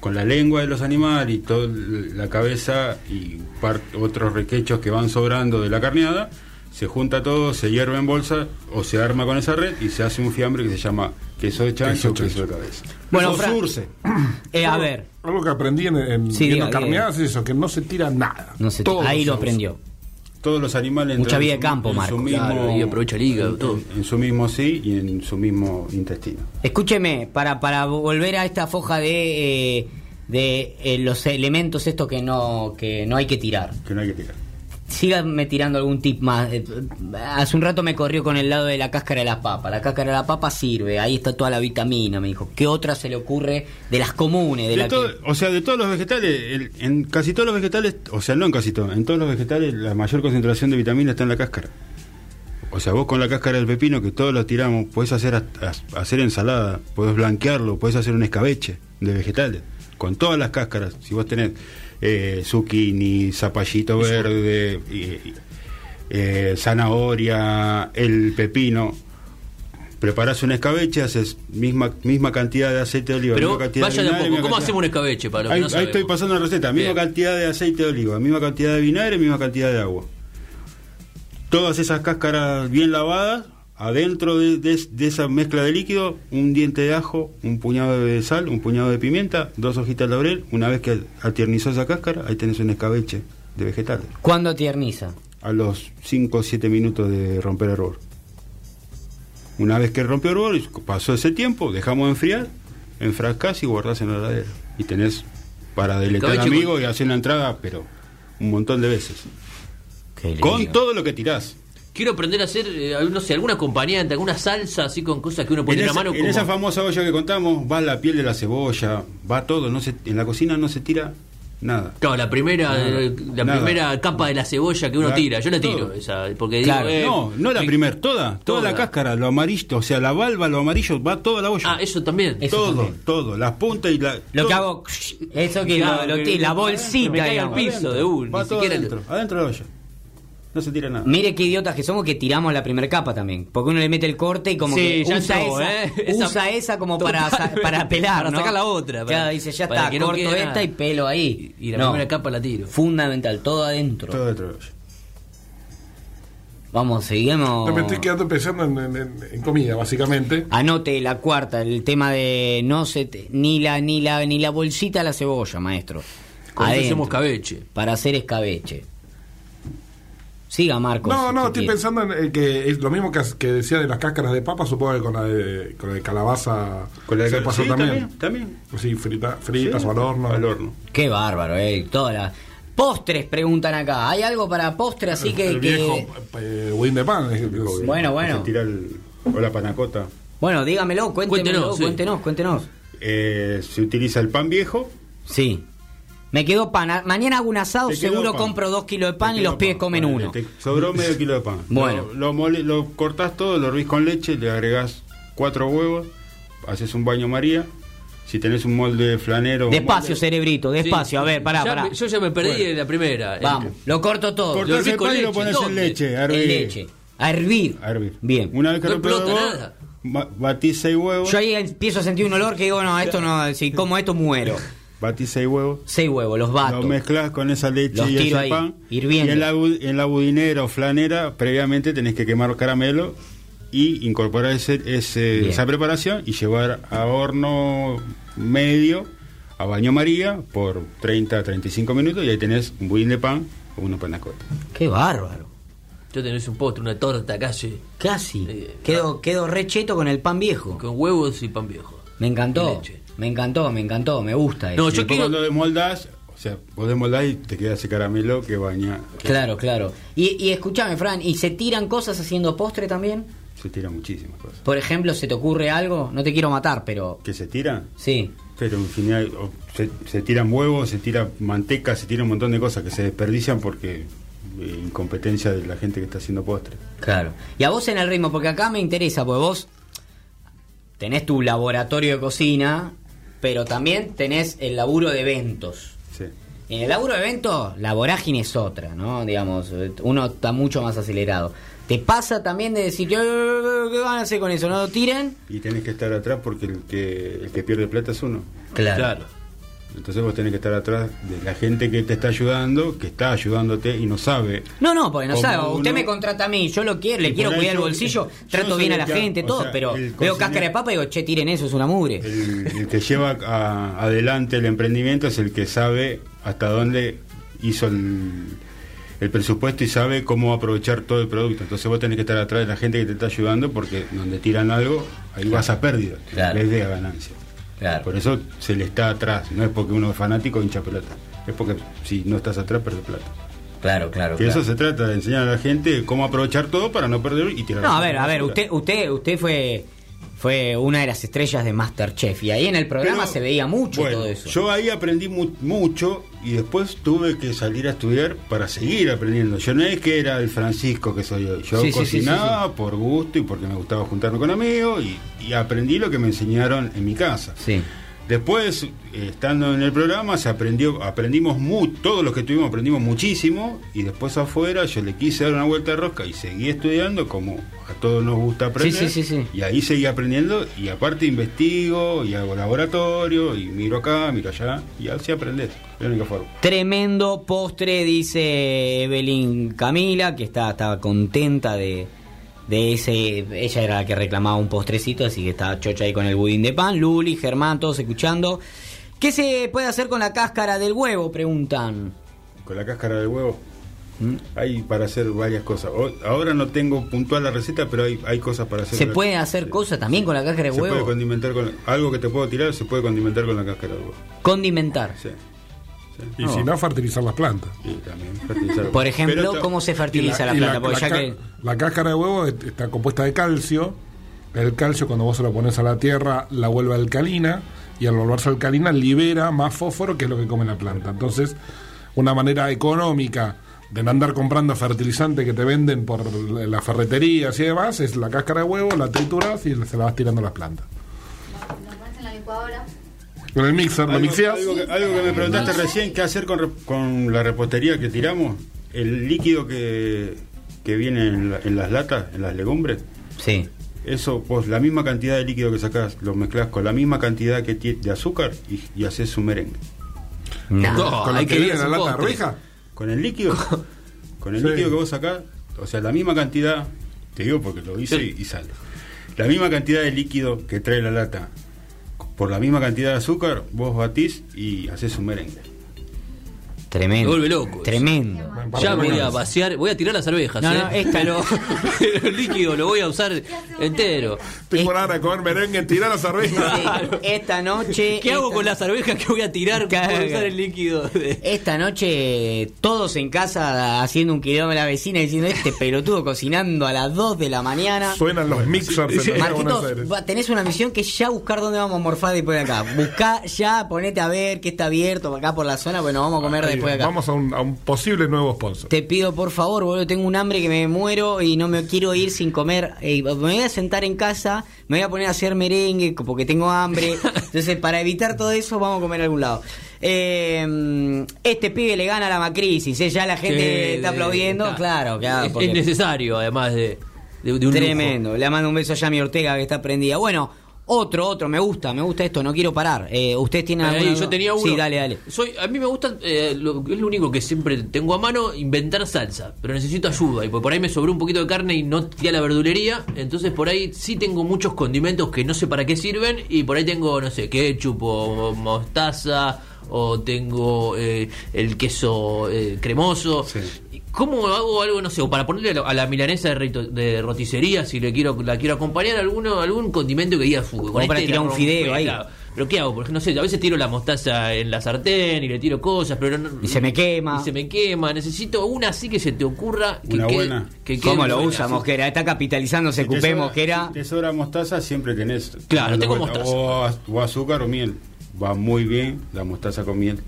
Con la lengua de los animales y toda la cabeza y par- otros requechos que van sobrando de la carneada, se junta todo, se hierve en bolsa o se arma con esa red y se hace un fiambre que se llama queso de chancho o Queso de cabeza. Bueno, surce. Eh, a ver, Algo que aprendí en, en Sí, viendo diga, carneadas es eso, que no se tira nada. no sé, Todo ahí se lo aprendió. Todos los animales Mucha vida en de su- campo, en su Marco. mismo- Claro, y aprovecha el hígado, en- todo. En, en su mismo sí y en su mismo intestino. Escúcheme, para, para volver a esta foja de, eh, de eh, los elementos estos que no, que no hay que tirar. Que no hay que tirar. Síganme tirando algún tip más. Eh, Hace un rato me corrió con el lado de la cáscara de la papa. La cáscara de la papa sirve, ahí está toda la vitamina, me dijo. ¿Qué otra se le ocurre de las comunes? De De la todo- que- O sea, de todos los vegetales, el- en casi todos los vegetales, o sea, no en casi todos, en todos los vegetales la mayor concentración de vitamina está en la cáscara. O sea, vos con la cáscara del pepino, que todos lo tiramos, podés hacer, hasta- hacer ensalada, podés blanquearlo, podés hacer un escabeche de vegetales. Con todas las cáscaras, si vos tenés eh, zucchini, zapallito verde, y- eh, zanahoria, el pepino, preparás un escabeche, haces misma misma cantidad de aceite de oliva, Pero misma cantidad vaya de vinagre, poco, ¿cómo hacemos un escabeche para los que Ahí, no ahí sabemos? estoy pasando la receta, misma Bien. cantidad de aceite de oliva, misma cantidad de vinagre, misma cantidad de agua. Todas esas cáscaras bien lavadas, adentro de, de- de esa mezcla de líquido, un diente de ajo, un puñado de sal, un puñado de pimienta, dos hojitas de laurel. Una vez que atiernizó esa cáscara, ahí tenés un escabeche de vegetales. ¿Cuándo tierniza? A los 5 o 7 minutos de romper el hervor. Una vez que rompió el hervor, pasó ese tiempo, dejamos enfriar, enfrascás y guardás en la heladera. Y tenés para deleitar amigos y hacer una entrada, pero un montón de veces. Con todo lo que tirás. Quiero aprender a hacer, eh, no sé, alguna acompañante, alguna salsa así con cosas que uno pone En, la esa, mano. en como- esa famosa olla que contamos, va la piel de la cebolla, va todo. No se, en la cocina no se tira nada. Claro, la primera, Nada. eh, la Nada. primera capa de la cebolla que uno La- tira, yo la tiro, todo. esa, porque Claro. digo, eh, no, no la me- primera, toda, toda, la cáscara, lo amarillo, o sea, la valva, lo amarillo, va toda la olla. Ah, eso también. Eso todo, también. todo, las puntas y la. Lo todo. que hago, eso que Claro, lo- lo- que- la que bolsita, al piso de uno, Va ni todo siquiera adentro, adentro de la olla. No se tira nada. Mire qué idiotas que somos que tiramos la primera capa también. Porque uno le mete el corte y como Sí, que ya usa, entró, esa, ¿eh? Esa- usa esa como para, para pelar. Para ¿no? sacar la otra, para- Claro, dice, ya para está, que no corto esta nada. y pelo ahí. Y la No. primera capa la tiro. Fundamental, todo adentro. Todo adentro. Vamos, seguimos. No, me estoy quedando pensando en, en- en- en comida, básicamente. Anote la cuarta, el tema de no se te- ni la ni la ni la bolsita de la cebolla, maestro. Con eso Adentro, hacemos cabeche. Para hacer escabeche. Siga, Marcos. No, no, estoy quiere. pensando en eh, que es lo mismo que, que decía de las cáscaras de papa, supongo que con la de, con la de calabaza Con la de se cal- pasó sí, también. también, también. Sí, frita, fritas Sí, o al horno. Al horno. Qué bárbaro, eh. Todas las postres preguntan acá. ¿Hay algo para postre así que, el que- viejo eh, budín de pan. es- es- Bueno, bueno. Se tira el, o la panacota. Bueno, dígamelo, cuéntemelo, Cuéntenos, sí. cuéntenos, cuéntenos. Eh, se utiliza el pan viejo. Sí. Me quedó pan. A- Mañana hago un asado, seguro compro dos kilos de pan y los pibes pan. comen uno. te sobró medio kilo de pan. Bueno. Lo, lo, mole- lo cortás todo, lo hervís con leche, le agregás cuatro huevos, haces un baño María. Si tenés un molde flanero. Despacio, molde- cerebrito, despacio. Sí. A ver, pará, Ya pará. yo ya me perdí Bueno. en la primera. Vamos, lo corto todo. Cortás Lo el con pan y lo pones en leche. a En hervir. leche. A hervir. A hervir. Bien. Una vez que No explota nada. ba- batís seis huevos. Yo ahí empiezo a sentir un olor que digo, no, esto no, si como esto muero. Batís seis huevos. Seis huevos, los bato. Lo mezclas con esa leche Los y tiro ese ahí, pan. hirviendo. Y en la, en la budinera o flanera, previamente tenés que quemar caramelo y incorporar ese, ese- esa preparación y llevar a horno medio a baño María por 30 a 35 minutos y ahí tenés un budín de pan o una panacota. Qué bárbaro. Yo tenés un postre, una torta casi, Casi. Eh, Quedo, quedo recheto con el pan viejo. con huevos y pan viejo. Me encantó. Me encantó, me encantó, me gusta eso. No, yo quiero- cuando desmoldás, o sea, vos desmoldás y te queda ese caramelo que baña. Claro, claro. Y, y escúchame, Fran, ¿y se tiran cosas haciendo postre también? se tiran muchísimas cosas. Por ejemplo, ¿se te ocurre algo? No te quiero matar, pero... ¿Que se tira? Sí. Pero en final se tiran huevos, se tira manteca, se tira un montón de cosas que se desperdician porque eh, incompetencia de la gente que está haciendo postre. Claro. Y a vos en el ritmo, porque acá me interesa, porque vos tenés tu laboratorio de cocina, pero también tenés el laburo de eventos. Sí. En el laburo de eventos, la vorágine es otra, ¿no? Digamos, uno está mucho más acelerado. ¿Te pasa también de decir, "Eh, ¿qué van a hacer con eso? ¿No lo tiren? Y tenés que estar atrás porque el que, el que pierde plata es uno. Claro. Entonces vos tenés que estar atrás de la gente que te está ayudando, que está ayudándote y no sabe. No, no, porque no sabe, usted me contrata a mí, yo lo quiero, le quiero cuidar el bolsillo, yo trato bien a la que- gente, todo, sea, pero veo cáscara de papa y digo, che, tiren eso, es una mugre. El, el que lleva a- adelante el emprendimiento es el que sabe hasta dónde hizo el, el presupuesto y sabe cómo aprovechar todo el producto. Entonces vos tenés que estar atrás de la gente que te está ayudando porque donde tiran algo, ahí vas a pérdida, Claro. vez de ganancia. Claro. Por eso se le está atrás, no es porque uno es fanático hincha pelota. Es porque si no estás atrás, perdés plata. Claro, claro, Que claro. eso se trata de enseñar a la gente cómo aprovechar todo para no perder y tirar No, a ver, a ver, usted, usted, usted fue, fue una de las estrellas de Masterchef y ahí en el programa Pero, se veía mucho bueno, todo eso. Yo ahí aprendí mu- mucho y después tuve que salir a estudiar para seguir aprendiendo. Yo no es que era el Francisco que soy hoy. Yo Sí, sí, sí, cocinaba por gusto y porque me gustaba juntarme con amigos y, y aprendí lo que me enseñaron en mi casa. Sí. Después, estando en el programa, se aprendió, aprendimos mu todos los que estuvimos aprendimos muchísimo y después afuera yo le quise dar una vuelta de rosca y seguí estudiando como a todos nos gusta aprender. Sí, sí, sí, sí. Y ahí seguí aprendiendo y aparte investigo y hago laboratorio y miro acá, miro allá y así aprendes. Es la única forma. Tremendo postre, dice Evelyn Camila, que está, estaba contenta de, de ese. Ella era la que reclamaba un postrecito, así que estaba chocha ahí con el budín de pan. Luli, Germán, todos escuchando. ¿Qué se puede hacer con la cáscara del huevo? Preguntan. Con la cáscara del huevo ¿Mm? hay para hacer varias cosas. Ahora no tengo puntual la receta, pero hay, hay cosas para hacer. ¿Se puede hacer cosas también con la cáscara de Se puede huevo? condimentar con algo que te puedo tirar, se puede condimentar con la cáscara del huevo. Condimentar. Sí. Y si no, fertilizar las plantas. Y también fertilizar. Por ejemplo, ¿cómo se fertiliza la, planta? Porque ya que. la cáscara de huevo est- está compuesta de calcio. El calcio, cuando vos se lo pones a la tierra, la vuelve alcalina. Y al volverse alcalina, libera más fósforo, que es lo que come la planta. Entonces, una manera económica de no andar comprando fertilizante que te venden por las ferreterías y demás es la cáscara de huevo, la trituras y se la vas tirando a las plantas. Lo pones en la licuadora. Con el mixer lo mixeas. algo que, algo que me preguntaste recién, ¿qué hacer con, con la repostería que tiramos? El líquido que, que viene en, la- en las latas, en las legumbres, Sí. eso, vos la misma cantidad de líquido que sacás, lo mezclás con la misma cantidad que de azúcar y, y haces un merengue. No. No, con hay que que viene en la lata arveja. Con el líquido, con el Sí. líquido que vos sacás, o sea, la misma cantidad, te digo porque lo hice Sí. y, y sale. La misma cantidad de líquido que trae la lata, por la misma cantidad de azúcar, vos batís y haces un merengue. Tremendo. Me vuelve loco eso. Tremendo. Ya voy a vaciar, voy a tirar las arvejas, No, ¿eh? no, esta pero, el líquido lo voy a usar entero. Tengo ganas de comer merengue, tirar las arvejas. Sí, Esta noche. ¿Qué hago esta- con las arvejas que voy a tirar Claro. por usar el líquido? de- Esta noche todos en casa haciendo un quilombo a la vecina diciendo este pelotudo cocinando a las 2 de la mañana. Suenan los mixers de Buenos Marquitos, tenés una misión que es ya buscar dónde vamos a morfar después de acá. Buscá ya, ponete a ver qué está abierto acá por la zona, bueno, vamos a comer Ahí, después de acá. Vamos a un, a un posible nuevo sponsor. Te pido por favor, boludo, tengo un hambre que me muero y no me quiero ir sin comer. Eh, me voy a sentar en casa, me voy a poner a hacer merengue porque tengo hambre. Entonces, para evitar todo eso, vamos a comer a algún lado. Eh, este pibe le gana a la macrisis, ¿eh? ya la gente está aplaudiendo. está- claro, claro. Es, porque- es necesario, además de, de, de un Tremendo. Le mando un beso a Yami Ortega que está prendida. Bueno, otro, otro, me gusta, me gusta esto, no quiero parar. Eh, ¿Ustedes tienen Ahí, alguna- yo tenía uno. Sí, dale, dale. Soy, a mí me gusta, eh, lo, es lo único que siempre tengo a mano, inventar salsa. Pero necesito ayuda. Y por por ahí me sobró un poquito de carne y no a la verdulería. Entonces por ahí sí tengo muchos condimentos que no sé para qué sirven. Y por ahí tengo, no sé, ketchup o mostaza. O tengo eh, el queso eh, cremoso. Sí. ¿Y ¿Cómo hago algo, no sé, o para ponerle a la, a la milanesa de, rito- de roticería, si le quiero la quiero acompañar, alguno, algún condimento que diga fútbol? Como para tirar un fideo ahí. Pero ¿qué hago? Porque no sé, a veces tiro la mostaza en la sartén y le tiro cosas, pero no, Y se me quema. y se me quema. Necesito una así que se te ocurra que Una quede- buena. que quede ¿Cómo lo buena. usa Mosquera? Está capitalizándose Si Cupé sobra- Mosquera. Si te sobra mostaza, siempre tenés. Claro, tengo mostaza. O, az- o azúcar o miel. Va muy bien la mostaza con miel.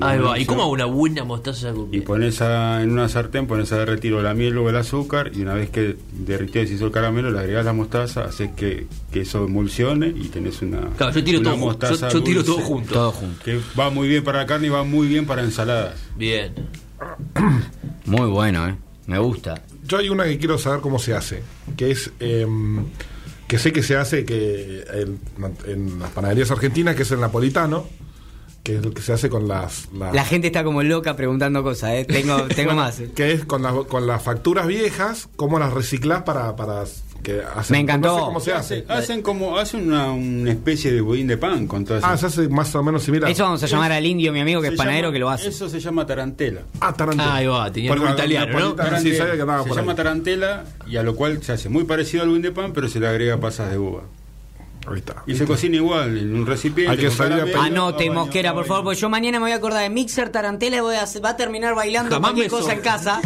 Ahí va. ¿Y cómo hago una buena mostaza con Y pones a- en una sartén, pones a derretir o la miel o el azúcar y una vez que derritió y se hizo el caramelo, le agregas la mostaza, haces que, que eso emulsione y tenés una, Claro, yo tiro una todo junto. mostaza Yo, yo tiro dulce todo junto. Todo junto. Que va muy bien para la carne y va muy bien para ensaladas. Bien. Muy bueno, ¿eh? Me gusta. Yo hay una que quiero saber cómo se hace, que es em, que sé que se hace que en, en las panaderías argentinas, que es el napolitano, que es el que se hace con las, las- La gente está como loca preguntando cosas, ¿eh? Tengo, tengo más. ¿eh? que es con las con las facturas viejas, cómo las reciclás para para que hacen, Me encantó. no sé cómo se hace. Hacen como, hacen una, una especie de budín de pan con todas Ah, esas- se hace más o menos similar. Eso vamos a llamar al indio, mi amigo, que es panadero, llama- que lo hace. Eso se llama tarantela. Ah, tarantela. Ahí va, tenía la- italiano, ¿no? Sí, sabía que se por ahí. llama tarantela y a lo cual se hace muy parecido al budín de pan, pero se le agrega pasas de uva. Ahí está. Y se cocina igual en un recipiente. Hay que salir a. Anote, Mosquera, por favor, porque yo mañana me voy a acordar de Mixer Tarantela y voy a, va a terminar bailando Jamás cualquier me cosa en casa,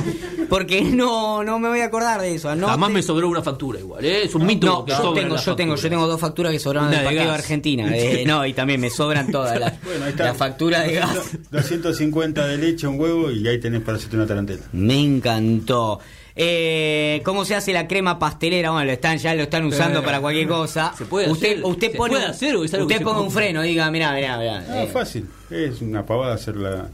porque no, no me voy a acordar de eso. Anote. Jamás me sobró una factura igual, ¿eh? Es un mito No, que yo tengo, las yo tengo, yo tengo dos facturas que sobraron Una del de partido de. Argentina. Eh, no, y también me sobran todas. La, Bueno, la factura de gas. 250 de leche, un huevo y ahí tenés para hacerte una tarantela. Me encantó. Eh, ¿Cómo se hace la crema pastelera? Bueno, lo están, ya lo están usando Eh, para cualquier cosa. ¿se puede usted, hacer? Usted ¿Se pone, puede hacer o es algo usted que se ponga un freno, diga, mirá, mirá, mirá. Ah, eh, fácil. Es una pavada hacerla.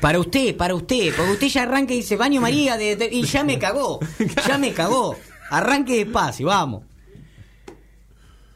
Para usted, para usted, porque usted ya arranca y dice, baño María, de- de- y ya me cagó, ya me cagó. Arranque despacio, vamos.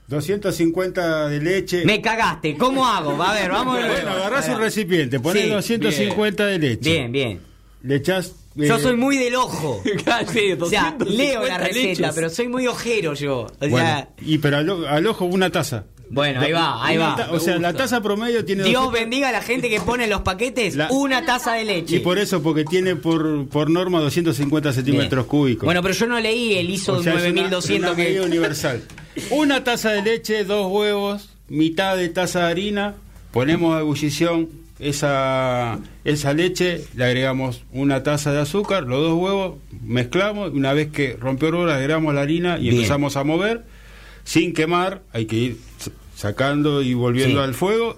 250 de leche. Me cagaste, ¿cómo hago? A ver, vamos. Bueno, agarrás un recipiente, ponés Sí, 250 de leche. Bien, bien. Le echás. Yo eh, soy muy del ojo. Sí, O sea, 250 leo la receta, leches. pero soy muy ojero yo. O sea, bueno, y pero al, ojo una taza. bueno, ahí va, ahí Una va. O sea, la taza promedio tiene. Dios 200 bendiga a la gente que pone en los paquetes La- una taza de leche. Y por eso, porque tiene por, por norma 250 centímetros Bien. cúbicos. Bueno, pero yo no leí el ISO O sea, es una- 9200 una medida que... universal. Una taza de leche, dos huevos, mitad de taza de harina, ponemos a ebullición esa, esa leche, le agregamos una taza de azúcar, los dos huevos, mezclamos, una vez que rompió el huevo, le agregamos la harina y Bien. empezamos a mover, sin quemar, hay que ir sacando y volviendo Sí. al fuego,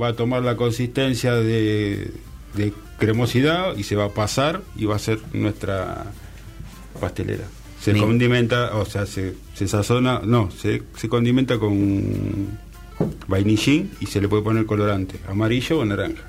va a tomar la consistencia de, de cremosidad y se va a pasar y va a ser nuestra pastelera. Se Bien. condimenta, o sea, se, se sazona, no, se, se condimenta con vainillín y se le puede poner colorante, amarillo o naranja.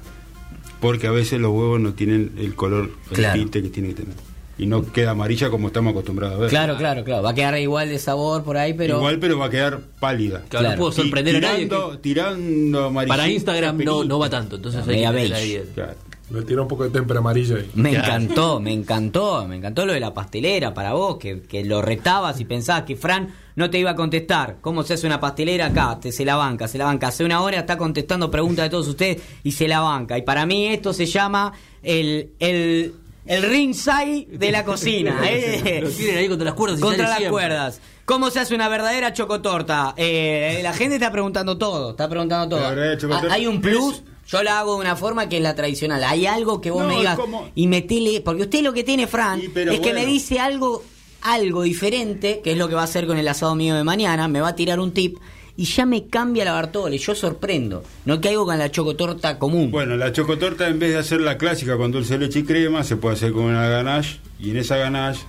Porque a veces los huevos no tienen el color, el Claro. tinte que tienen que tener. Y no queda amarilla como estamos acostumbrados a ver. Claro, claro, claro. Va a quedar igual de sabor por ahí, pero... Igual, pero va a quedar pálida. Claro, no puedo sorprender a nadie. tirando, que- tirando amarillo. Para Instagram no, no va tanto, entonces hay que Claro. Le tiró un poco de témpera amarilla ahí. Me encantó, me encantó, me encantó lo de la pastelera para vos, que, que lo retabas y pensabas que Fran no te iba a contestar. ¿Cómo se hace una pastelera acá? Te, se la banca, se la banca. Hace una hora está contestando preguntas de todos ustedes y se la banca. Y para mí esto se llama el, el, el ringside de la cocina. ¿eh? Lo tienen ahí contra las cuerdas y Contra sale las siempre. cuerdas. ¿Cómo se hace una verdadera chocotorta? Eh, la gente está preguntando todo, está preguntando todo. La verdadera chocotorta Ah, ¿Hay un plus? Yo la hago de una forma que es la tradicional. ¿Hay algo que vos No, me digas ¿cómo? y metele? Porque usted lo que tiene, Fran, es que me dice algo, algo diferente, que es lo que va a hacer con el asado mío de mañana. Me va a tirar un tip y ya me cambia la Bartoli. Yo sorprendo. No caigo con la chocotorta común. Bueno, la chocotorta en vez de hacer la clásica con dulce de leche y crema, se puede hacer con una ganache y en esa ganache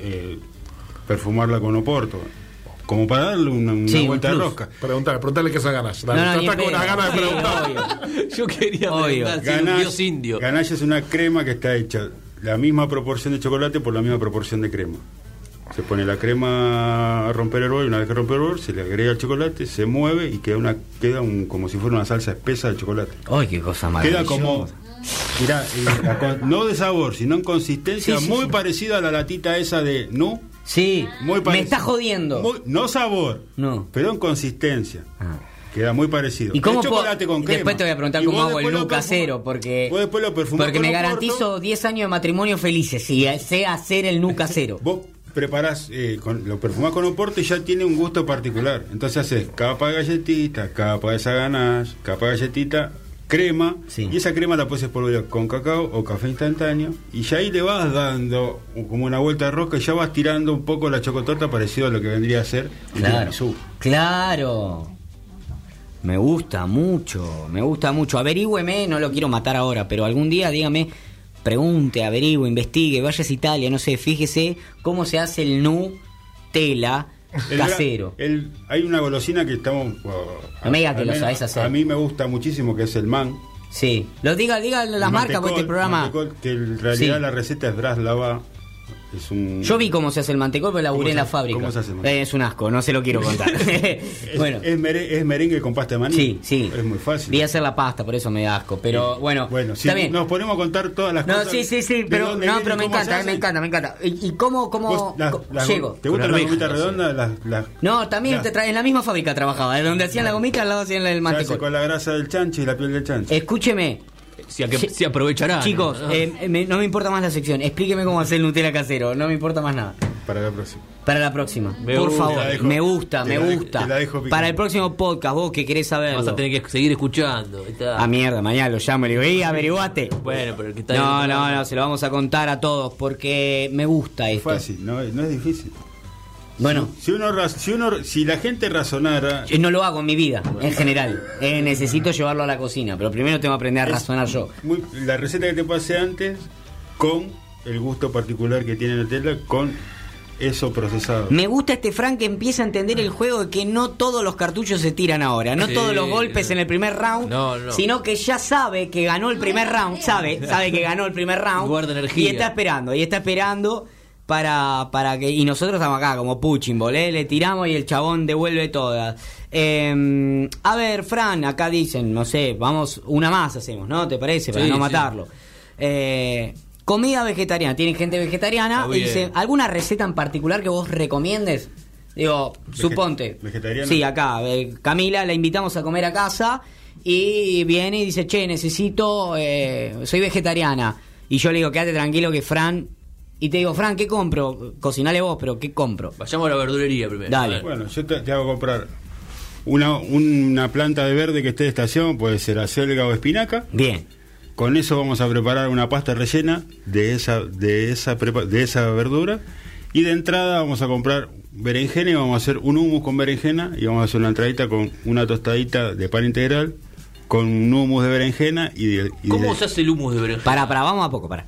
eh, perfumarla con oporto. Como para darle una, una Sí, un vuelta de rosca. Preguntale, preguntale qué son ganas. No, no, con pedo. unas ganas de preguntar. Yo quería preguntar si era un dios indio. ganache es una crema que está hecha la misma proporción de chocolate por la misma proporción de crema. Se pone la crema a romper el bol y una vez que rompe el bol se le agrega el chocolate, se mueve y queda una queda un, como si fuera una salsa espesa de chocolate. Ay, qué cosa Queda maravillosa. como. Mirá, eh, la no de sabor, sino en consistencia, Sí, sí, muy sí. parecida a la latita esa de no. Sí, Muy me está jodiendo. Muy- no sabor, No. pero en consistencia. Ah. Queda muy parecido. ¿Y cómo chocolate con crema. Después te voy a preguntar cómo hago el después lo nu perfumás- casero, porque, Vos después lo porque me garantizo 10 años de matrimonio felices si sé hacer el nu casero. Vos preparás, eh, con, lo perfumás con oporto y ya tiene un gusto particular. Entonces haces capa de galletita, capa de esa ganache, capa de galletita, crema, Sí. y esa crema la puedes espolvorear con cacao o café instantáneo, y ya ahí le vas dando como una vuelta de rosca y ya vas tirando un poco la chocotorta parecido a lo que vendría a ser Claro. tiramisú. Claro. Me gusta mucho, me gusta mucho. Averígüeme, no lo quiero matar ahora, pero algún día dígame, pregunte, averigüe, investigue, vaya a Italia, no sé, fíjese cómo se hace el Nutella El casero. el- hay una golosina que estamos. No me diga que lo sabés hacer. A mí me gusta muchísimo que es el man. Sí. Lo diga, diga las El marcas porque este programa. mantecol, que en realidad Sí. la receta es Braslava. Es un. Yo vi cómo se hace el mantecol, pero laburé ¿Cómo en la fábrica. cómo se hace el mantecol? Eh, es un asco, no se lo quiero contar. Es, bueno. es, mere- es merengue con pasta de maní. Sí, sí. Es muy fácil. Vi hacer la pasta, por eso me da asco. Pero bueno, Bueno, si está bien. nos ponemos a contar todas las No, cosas. sí, sí, sí, de pero, no, viene pero me encanta, me encanta, me encanta. ¿Y, y cómo, cómo las- las- llego? ¿Te gustan las gomitas no redondas? Las, las, No, también te trae, en la misma fábrica trabajaba, de donde hacían la gomita al lado hacían el se hace mantecol. con la grasa del chancho y la piel del chancho. Escúcheme, Si, a que, Sí. si aprovechará. chicos, ¿no? eh, me- no me importa más la sección. Explíqueme cómo hacer el Nutella casero, no me importa más nada. Para la próxima. Para la próxima, Me por gusta. favor, dejo- me gusta, me gusta. dejo. Para el próximo podcast, vos que querés saberlo. Vas a tener que seguir escuchando. Está. Ah, mierda, mañana lo llamo y le digo, ¡ey, averiguate! Bueno, pero el que está No, no, no, se lo vamos a contar a todos porque me gusta esto. Fácil, no, es- no es difícil. Bueno, Si uno, raz- si uno, si la gente razonara, yo no lo hago en mi vida, en general. Eh, necesito llevarlo a la cocina, pero primero tengo que aprender a razonar yo. muy- la receta que te pasé antes, con el gusto particular que tiene Nutella, con eso procesado. Me gusta este Frank que empieza a entender el juego de que no todos los cartuchos se tiran ahora, no Sí, todos los golpes no. en el primer round, No, no. sino que ya sabe que ganó el primer round, sabe, sabe que ganó el primer round Guarda energía. y está esperando, y está esperando para, para que y nosotros estamos acá como Puchimbol, ¿eh? le tiramos y el chabón devuelve todas. Eh, a ver, Fran, acá dicen, no sé, vamos una más hacemos, ¿no? ¿Te parece? Para Sí, no sí. matarlo. Eh, comida vegetariana, tienen gente vegetariana y bien. dice, ¿alguna receta en particular que vos recomiendes? Digo, suponte. vegetariana. Sí, acá, eh, Camila, la invitamos a comer a casa y viene y dice, che, necesito, eh, soy vegetariana. Y yo le digo, quédate tranquilo que Fran... Y te digo, Fran, ¿qué compro? Cocinale vos, pero ¿qué compro? Vayamos a la verdulería primero. Dale. Bueno, yo te, te hago comprar una, una planta de verde que esté de estación, puede ser acelga o espinaca. Bien. Con eso vamos a preparar una pasta rellena de esa, de esa, de esa verdura. Y de entrada vamos a comprar berenjena y vamos a hacer un hummus con berenjena y vamos a hacer una entradita con una tostadita de pan integral con un hummus de berenjena y de, y ¿Cómo de- se hace el humus de berenjena? Para, para, vamos a poco, para.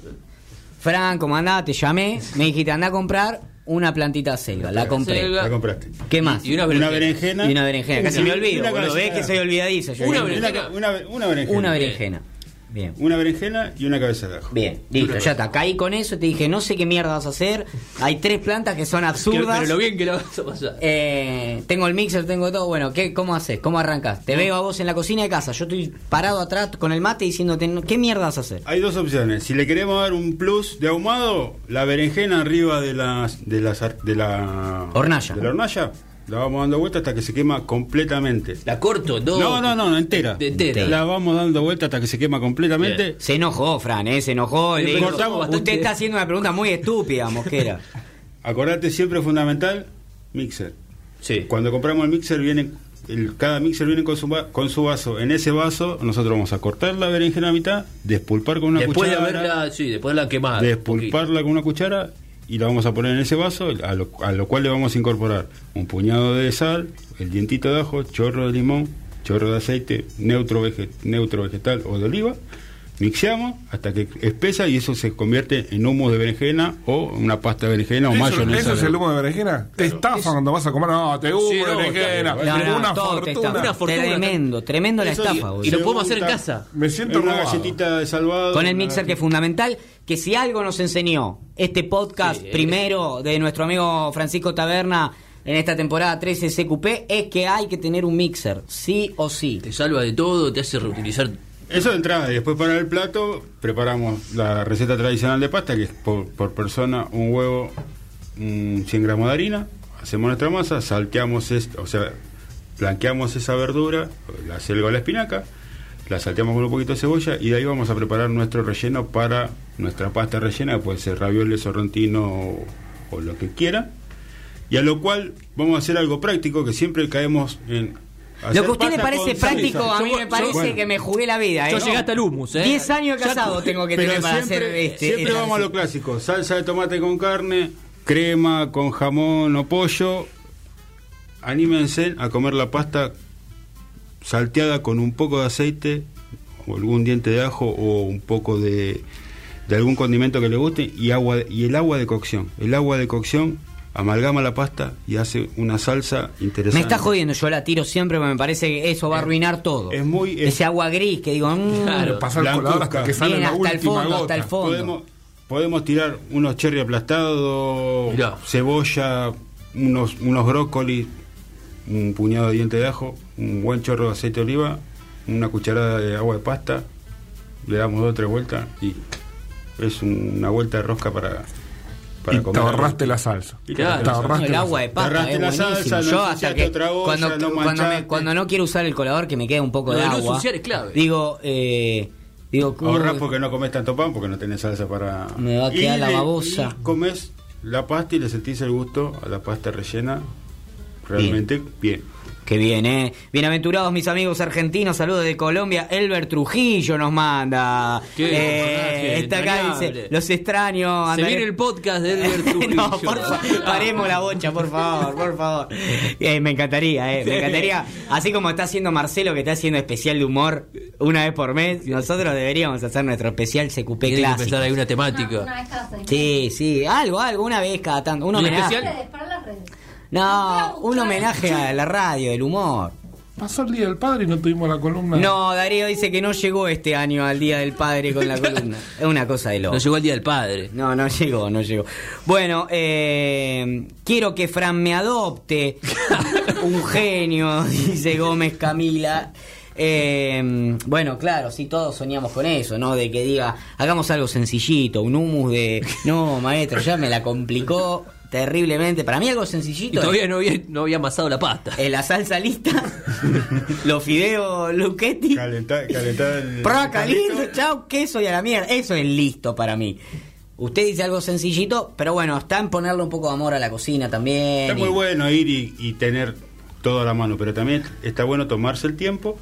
Fran, ¿cómo andás? Te llamé, me dijiste, anda a comprar una plantita selva. La compré. Selga. la compraste. ¿Qué más? Y una Una berenjena. berenjena. Y una berenjena. Casi me olvido, Una boludo. Ves que soy olvidadizo. yo. Una Una, berenjena. Una, una- una berenjena. una berenjena. Bien. Una berenjena y una cabeza de ajo. Bien, listo, ya está. Caí con eso, te dije, no sé qué mierda vas a hacer. Hay tres plantas que son absurdas. Pero lo bien que la vas a pasar. Eh, tengo el mixer, tengo todo. Bueno, ¿qué, ¿cómo haces? ¿Cómo arrancas? Te veo a vos en la cocina de casa. Yo estoy parado atrás con el mate diciéndote, ¿qué mierda vas a hacer? Hay dos opciones. Si le queremos dar un plus de ahumado, la berenjena arriba de la, de la, sar- de la Hornalla. De la hornalla, la vamos dando vuelta hasta que se quema completamente. La corto, no. No, no, no, no, entera. De entera. La vamos dando vuelta hasta que se quema completamente. Bien. Se enojó, Fran, ¿eh? Se enojó. Le bastante. Usted está haciendo una pregunta muy estúpida, Mosquera. Acordate siempre fundamental, mixer. Sí. Cuando compramos el mixer viene el- cada mixer viene con su, con su vaso. En ese vaso nosotros vamos a cortar la berenjena a mitad, despulpar con una Después de cuchara. haberla, sí, después de la quemada. despulparla con una cuchara y la vamos a poner en ese vaso, a lo, a lo cual le vamos a incorporar un puñado de sal, el dientito de ajo, chorro de limón, chorro de aceite, neutro, vege- neutro vegetal o de oliva. Mixeamos hasta que espesa y eso se convierte en humo de berenjena o una pasta de berenjena o ¿Eso, mayonesa. eso es el humo de berenjena? Te estafa cuando vas a comer. No, te humo Sí, de no, berenjena. claro, No, no, una fortuna. estafa. Una fortuna. Tremendo, tremendo la Eso estafa, y-. Y lo podemos hacer en casa. Me siento en una galletita de salvado. Con el mixer que es fundamental, que si algo nos enseñó este podcast Sí, eh. primero de nuestro amigo Francisco Taberna en esta temporada 13 CQP es que hay que tener un mixer, sí o sí. Te salva de todo, te hace reutilizar. Eso de entrada, y después para el plato preparamos la receta tradicional de pasta, que es por, por persona un huevo, mm, 100 gramos de harina, hacemos nuestra masa, salteamos, esto, o sea, blanqueamos esa verdura, la selga o la espinaca, la salteamos con un poquito de cebolla y de ahí vamos a preparar nuestro relleno para nuestra pasta rellena, que puede ser ravioles, sorrentino o, o lo que quiera. Y a lo cual vamos a hacer algo práctico que siempre caemos en. Lo que a usted le pasta parece práctico, salsa. a mí Yo- me yo- parece bueno. que me jugué la vida. ¿eh? Yo llegué hasta el hummus, ¿eh? 10 años Ya- casado tengo que tener para siempre, hacer este. siempre esta vamos a lo clásico: salsa de tomate con carne, crema con jamón o pollo. Anímense a comer la pasta salteada con un poco de aceite o algún diente de ajo o un poco de, de algún condimento que le guste y agua de- y el agua de cocción. El agua de cocción amalgama la pasta y hace una salsa interesante. Me está jodiendo, yo la tiro siempre porque me parece que eso va a arruinar todo. es muy- es- Ese agua gris que digo, mm, Claro. Pasa el colador hasta que sale Bien, la hasta el última fondo, gota. hasta el fondo. Podemos, podemos tirar unos cherry aplastados, Mirá. cebolla, unos, unos brócolis, un puñado de diente de ajo, un buen chorro de aceite de oliva, una cucharada de agua de pasta, le damos dos o tres vueltas y es una vuelta de rosca para, para Y te comer. ahorraste la salsa. Y te Claro. Te ahorraste el la agua de pasta es la buenísimo. salsa, Yo hasta que otra olla, cuando, no cuando, me- cuando no quiero usar el colador que me queda un poco Lo de de no agua. ensuciar es clave. Digo, eh, digo, Ahorrás uy, porque no comes tanto pan, porque no tenés salsa para... Me va a quedar Y la le- babosa. y comes la pasta y le sentís el gusto a la pasta rellena realmente bien. Qué bien, ¿eh? Bienaventurados mis amigos argentinos, saludos de Colombia. Elber Trujillo nos manda. Qué Eh, personaje está acá, dice, los extraños. Se andaré- viene el podcast de Edward Trujillo. no, por favor, paremos la bocha, por favor, por favor. Eh, me encantaría, eh, me encantaría. Así como está haciendo Marcelo, que está haciendo especial de humor una vez por mes, nosotros deberíamos hacer nuestro especial CQP Tiene que clásico. empezar ahí una Una, temática. una vez cada seis Sí, sí, algo, algo, una vez cada tanto. Un ¿Y homenaje. especial? para las redes. No, un homenaje a la radio, el humor. Pasó el día del padre y no tuvimos la columna. No, Darío dice que no llegó este año al Día del Padre con la columna. Es una cosa de loco. No llegó el día del padre. No, no llegó, no llegó. Bueno, eh, quiero que Fran me adopte. Un genio, dice Gómez Camila. Eh, bueno, claro, sí, todos soñamos con eso, ¿no? De que diga, hagamos algo sencillito, un humus de... No, maestro, ya me la complicó terriblemente. Para mí algo Y sencillito. todavía no había, no había amasado la pasta. eh, la salsa lista, los fideos Luchetti. Calentá, calentá el... Prueba caliente, chao, queso y a la mierda. Eso es listo para mí. Usted dice algo sencillito, pero bueno, está en ponerle un poco de amor a la cocina también. Está muy y- bueno ir y, y tener todo a la mano, pero también está bueno tomarse el tiempo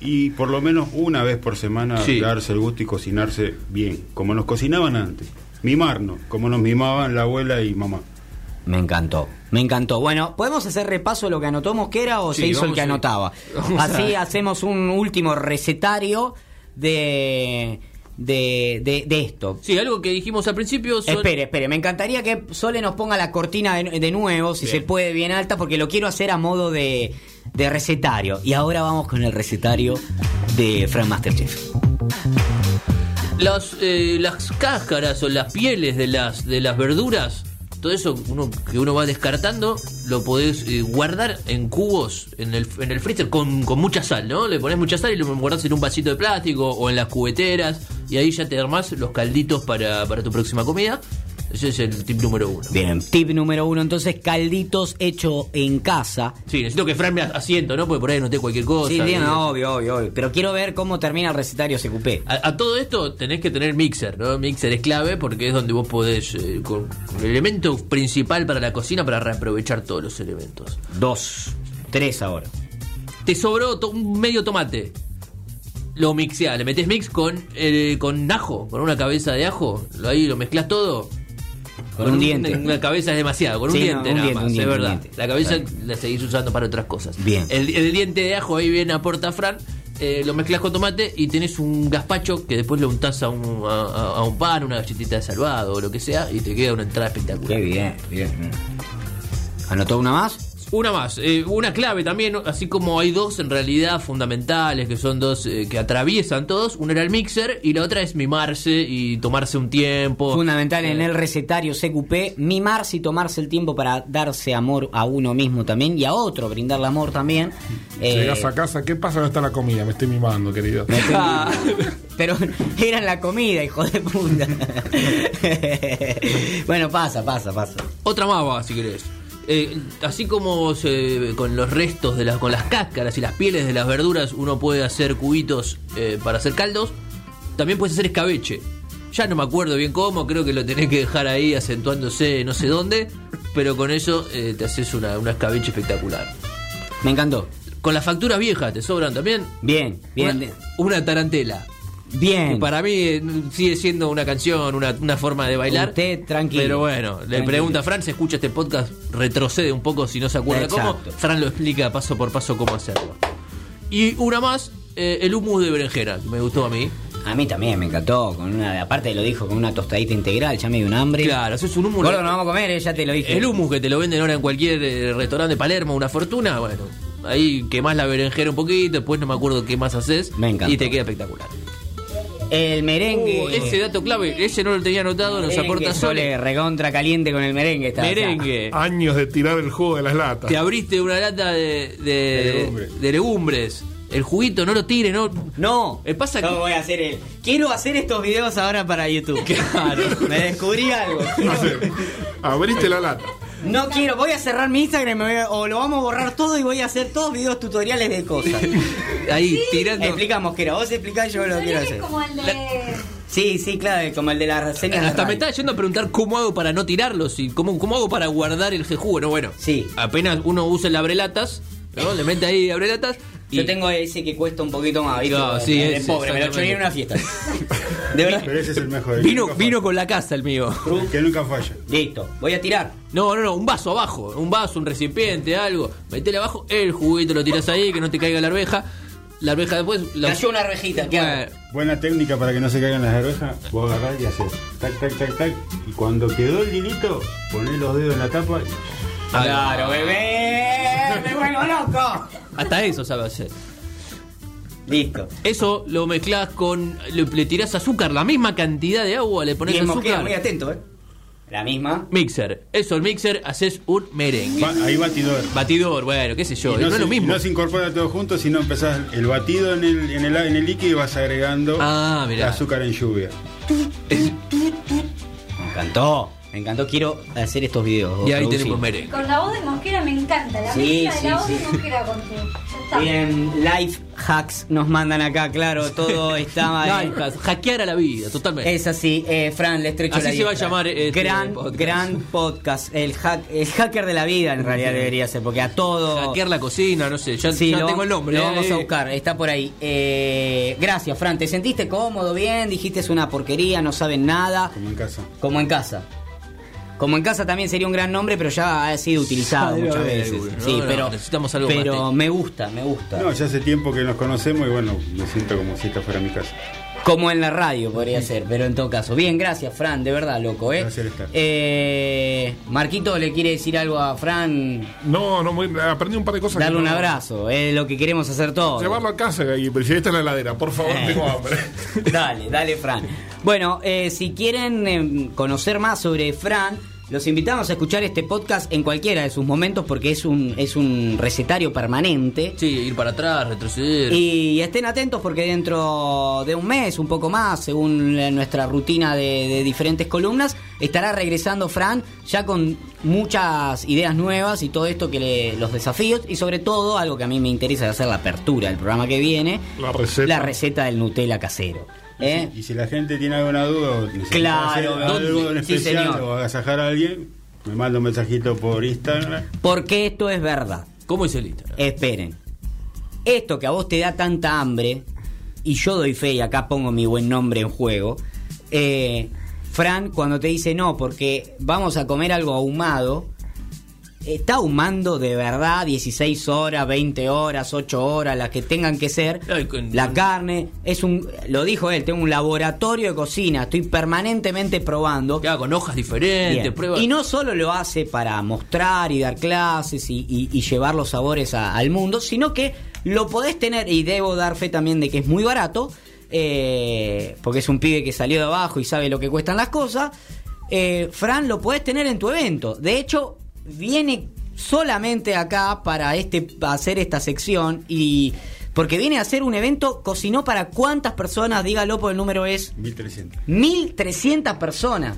y por lo menos una vez por semana Sí. darse el gusto y cocinarse bien, como nos cocinaban antes. Mimarnos, como nos mimaban la abuela y mamá. Me encantó, me encantó. Bueno, ¿podemos hacer repaso de lo que anotó Mosquera o Sí, se hizo el que a- anotaba? vamos Así a- hacemos un último recetario de, de, de, de esto. Sí, algo que dijimos al principio son... Espere, espere, me encantaría que Sole nos ponga la cortina de, de nuevo, si Bien. se puede, bien alta, porque lo quiero hacer a modo de, de recetario. Y ahora vamos con el recetario de Frank Masterchef. Las, eh, las cáscaras o las pieles de las, de las verduras, todo eso que uno va descartando, lo podés eh, guardar en cubos en el, en el freezer con, con mucha sal, ¿no? Le pones mucha sal y lo guardás en un vasito de plástico o en las cubeteras y ahí ya te armás los calditos para, para tu próxima comida. Ese es el tip número uno. Bien, tip número uno, entonces, calditos hecho en casa. Sí, necesito que Fran me asiento, ¿no? Porque por ahí noté cualquier cosa. Sí, bien, no, obvio, obvio, obvio. Pero quiero ver cómo termina el recetario CQP. A, a todo esto tenés que tener mixer, ¿no? Mixer es clave porque es donde vos podés, eh, con, con el elemento principal para la cocina para reaprovechar todos los elementos. Dos, tres ahora. Te sobró to- un medio tomate. Lo mixeás, le metés mix con, eh, con ajo, con una cabeza de ajo, lo ahí lo mezclas todo. Con un diente. Una cabeza es demasiado, con Sí, un no, diente un nada diente, más, es diente, un verdad. La cabeza Claro. la seguís usando para otras cosas. Bien. El, el diente de ajo ahí bien aporta Fran. eh, lo mezclas con tomate y tenés un gazpacho que después lo untás a un, a un pan, una galletita de salvado o lo que sea y te queda una entrada espectacular. Qué bien, bien. ¿Anotó una más? Una más, eh, una clave también, ¿no? así como hay dos en realidad fundamentales, que son dos eh, que atraviesan todos, una era el mixer y la otra es mimarse y tomarse un tiempo. Fundamental en Eh, el recetario CQP, mimarse y tomarse el tiempo para darse amor a uno mismo también y a otro, brindarle amor también. Eh, Llegas a casa, ¿qué pasa? ¿Dónde está la comida? Me estoy mimando, querido. Ah. Pero era en la comida, hijo de puta. bueno, pasa, pasa, pasa. Otra más va, si querés. Eh, así como se- con los restos de las, con las cáscaras y las pieles de las verduras uno puede hacer cubitos eh, para hacer caldos, también puedes hacer escabeche. Ya no me acuerdo bien cómo, creo que lo tenés que dejar ahí acentuándose no sé dónde, pero con eso eh, te haces una, una escabeche espectacular. Me encantó. Con las facturas viejas, ¿te sobran también? Bien, bien. Una, una tarantela. Bien. Que para mí eh, sigue siendo una canción, una, una forma de bailar. Usted tranquilo. Pero bueno, le pregunta a Fran, se escucha este podcast, retrocede un poco si no se acuerda Exacto. cómo. Fran lo explica paso por paso cómo hacerlo. Y una más, eh, el humus de berenjena, que me gustó a mí. A mí también me encantó. Con una, aparte lo dijo con una tostadita integral, ya me dio un hambre. Claro, haces un humus. Gordo, nos vamos a comer, eh, ya te lo dije. El humus que te lo venden ahora en cualquier eh, restaurante de Palermo, una fortuna, bueno. Ahí quemás la berenjena un poquito, después no me acuerdo qué más haces. Me encantó. Y te queda espectacular. El merengue. Uh, ese dato clave, ese no lo tenía anotado, nos aporta Sole, Sole. recontra caliente con el merengue. Está, Merengue. Años de tirar el jugo de las latas. Te abriste una lata de, de, De legumbres. de legumbres. El juguito, no lo tires, no. No, Eh, pasa que- voy a hacer el. Quiero hacer estos videos ahora para YouTube. Claro. Me descubrí algo. Abriste la lata. No quiero, voy a cerrar mi Instagram y me voy a- o lo vamos a borrar todo y voy a hacer todos videos tutoriales de cosas. Ahí, tirando. Explicamos que era, vos explicás yo lo quiero Es hacer. como el de. Sí, sí, claro, como el de las reseñas. de Hasta me estaba yendo a preguntar cómo hago para no tirarlos y cómo, cómo hago para guardar el jugo. No, bueno. Sí. Apenas uno usa el abrelatas, ¿no? Le mete ahí abrelatas. Y Yo tengo ese que cuesta un poquito más, ¿viste? No, sí, ese, pobre, me lo choreé en una fiesta. De verdad. Pero ese es el mejor. el Vino, vino con la casa el mío. Que nunca falla. Listo, voy a tirar. No, no, no, un vaso abajo. Un vaso, un recipiente, algo. Metele abajo, el juguito lo tiras ahí, que no te caiga la arveja. La arveja después. La... Cayó una arvejita, ¿qué hago? Buena técnica para que no se caigan las arvejas. Vos agarrás y haces tac, tac, tac, tac. Y cuando quedó el hilito, ponés los dedos en la tapa. y- Claro, bebé. Me vuelvo loco. hasta eso sabe hacer. Listo. Eso lo mezclas con. Le, le tirás azúcar, la misma cantidad de agua, le pones azúcar. muy atento, ¿eh? La misma. Mixer. Eso, el mixer, haces un merengue. Va- ahí batidor. Batidor, bueno, qué sé yo. No, es se, lo mismo. no se incorpora todo junto, sino empezás el batido en el, en el, en el líquido y vas agregando Ah, azúcar en lluvia. Me encantó. Me encantó. Quiero hacer estos videos. y ahí producir. tenemos merengue. Con la voz de Mosquera me encanta. La Sí, mezcla de la voz sí. de Mosquera con tu. Ya está. Bien, life hacks nos mandan acá, claro, todo está Life hacks, hackear a la vida, totalmente. Es así, eh, Fran, le estrecho Así la se va a llamar este gran, podcast. gran podcast, el, hack, el hacker de la vida en realidad debería ser, porque a todo... Hackear la cocina, no sé, ya, Sí, ya lo, tengo el nombre. Lo eh. vamos a buscar, está por ahí. Eh, gracias, Fran. ¿Te sentiste cómodo, bien? Dijiste es una porquería, no saben nada. Como en casa. Como en casa. Como en casa también sería un gran nombre, pero ya ha sido utilizado muchas veces. Sí, No, pero, necesitamos algo pero más me gusta, me gusta. No, ya hace tiempo que nos conocemos y bueno, me siento como si esta fuera mi casa. Como en la radio podría ser, pero en todo caso. Bien, gracias, Fran, de verdad, loco, ¿eh? Estar. Eh, Marquito le quiere decir algo a Fran, No, no, muy- aprendí un par de cosas. darle que un no- abrazo, es lo que queremos hacer todos. Llevarlo a casa y si esta es la heladera, por favor, tengo hambre. Dale, dale, Fran. Bueno, eh, si quieren eh, conocer más sobre Fran, los invitamos a escuchar este podcast en cualquiera de sus momentos porque es un, es un recetario permanente. Sí, ir para atrás, retroceder. Y estén atentos porque dentro de un mes, un poco más, según nuestra rutina de, de diferentes columnas, estará regresando Fran ya con muchas ideas nuevas y todo esto que le, los desafíos y sobre todo algo que a mí me interesa de hacer la apertura del programa que viene, La receta. la receta del Nutella casero. ¿Eh? Y si la gente tiene alguna duda o necesita Claro, hacer algo en Sí, especial señor. o agasajar a alguien, me manda un mensajito por Instagram. Porque esto es verdad. ¿Cómo es el Instagram? Esperen. Esto que a vos te da tanta hambre, y yo doy fe y acá pongo mi buen nombre en juego, eh, Fran cuando te dice no, porque vamos a comer algo ahumado, está ahumando de verdad 16 horas, 20 horas, 8 horas, las que tengan que ser. La carne, es un, lo dijo él, tengo un laboratorio de cocina, estoy permanentemente probando. Que haga con hojas diferentes. Y no solo lo hace para mostrar y dar clases y, y- y llevar los sabores a- al mundo, sino que lo podés tener, y debo dar fe también de que es muy barato, eh, porque es un pibe que salió de abajo y sabe lo que cuestan las cosas. eh, Fran, lo podés tener en tu evento. De hecho, viene solamente acá para este hacer esta sección y porque viene a hacer un evento cocinó para cuántas personas dígalo por el número es 1300. 1300 personas.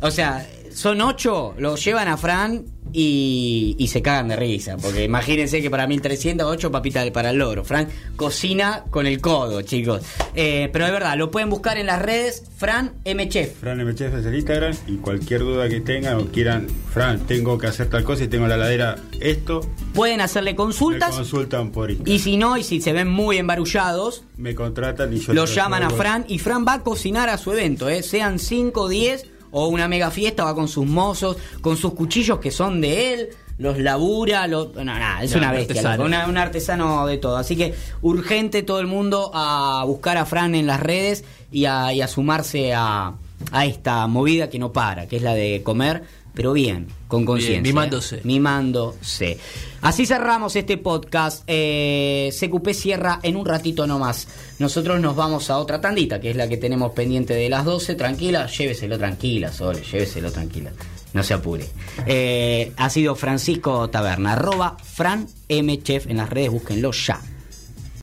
O sea, son ocho, lo llevan a Fran y, y se cagan de risa. Porque imagínense que para 1300, ocho papitas para el loro. Fran cocina con el codo, chicos. Eh, pero es verdad, lo pueden buscar en las redes, Fran M. Chef. Fran MCF es el Instagram y cualquier duda que tengan o quieran, Fran, tengo que hacer tal cosa y tengo en la ladera esto, Pueden hacerle me consultas. consultan por Instagram. Y si no, y si se ven muy embarullados, Me contratan y yo lo llaman a. Fran y Fran va a cocinar a su evento, ¿eh? sean 5, 10 o una mega fiesta, va con sus mozos, con sus cuchillos que son de él, los labura, lo, no, nada, es No, una un bestia, artesano. una- un artesano de todo. Así que urgente todo el mundo a buscar a Fran en las redes y a, y a sumarse a, a esta movida que no para, que es la de comer, pero bien, con conciencia. mimándose. Mimándose. Así cerramos este podcast. Eh, CQP cierra en un ratito nomás. Nosotros nos vamos a otra tandita, que es la que tenemos pendiente de las 12. Tranquila, lléveselo tranquila, Sole, lléveselo tranquila. No se apure. Eh, ha sido Francisco Taberna, arroba Fran M. Chef en las redes, búsquenlo ya.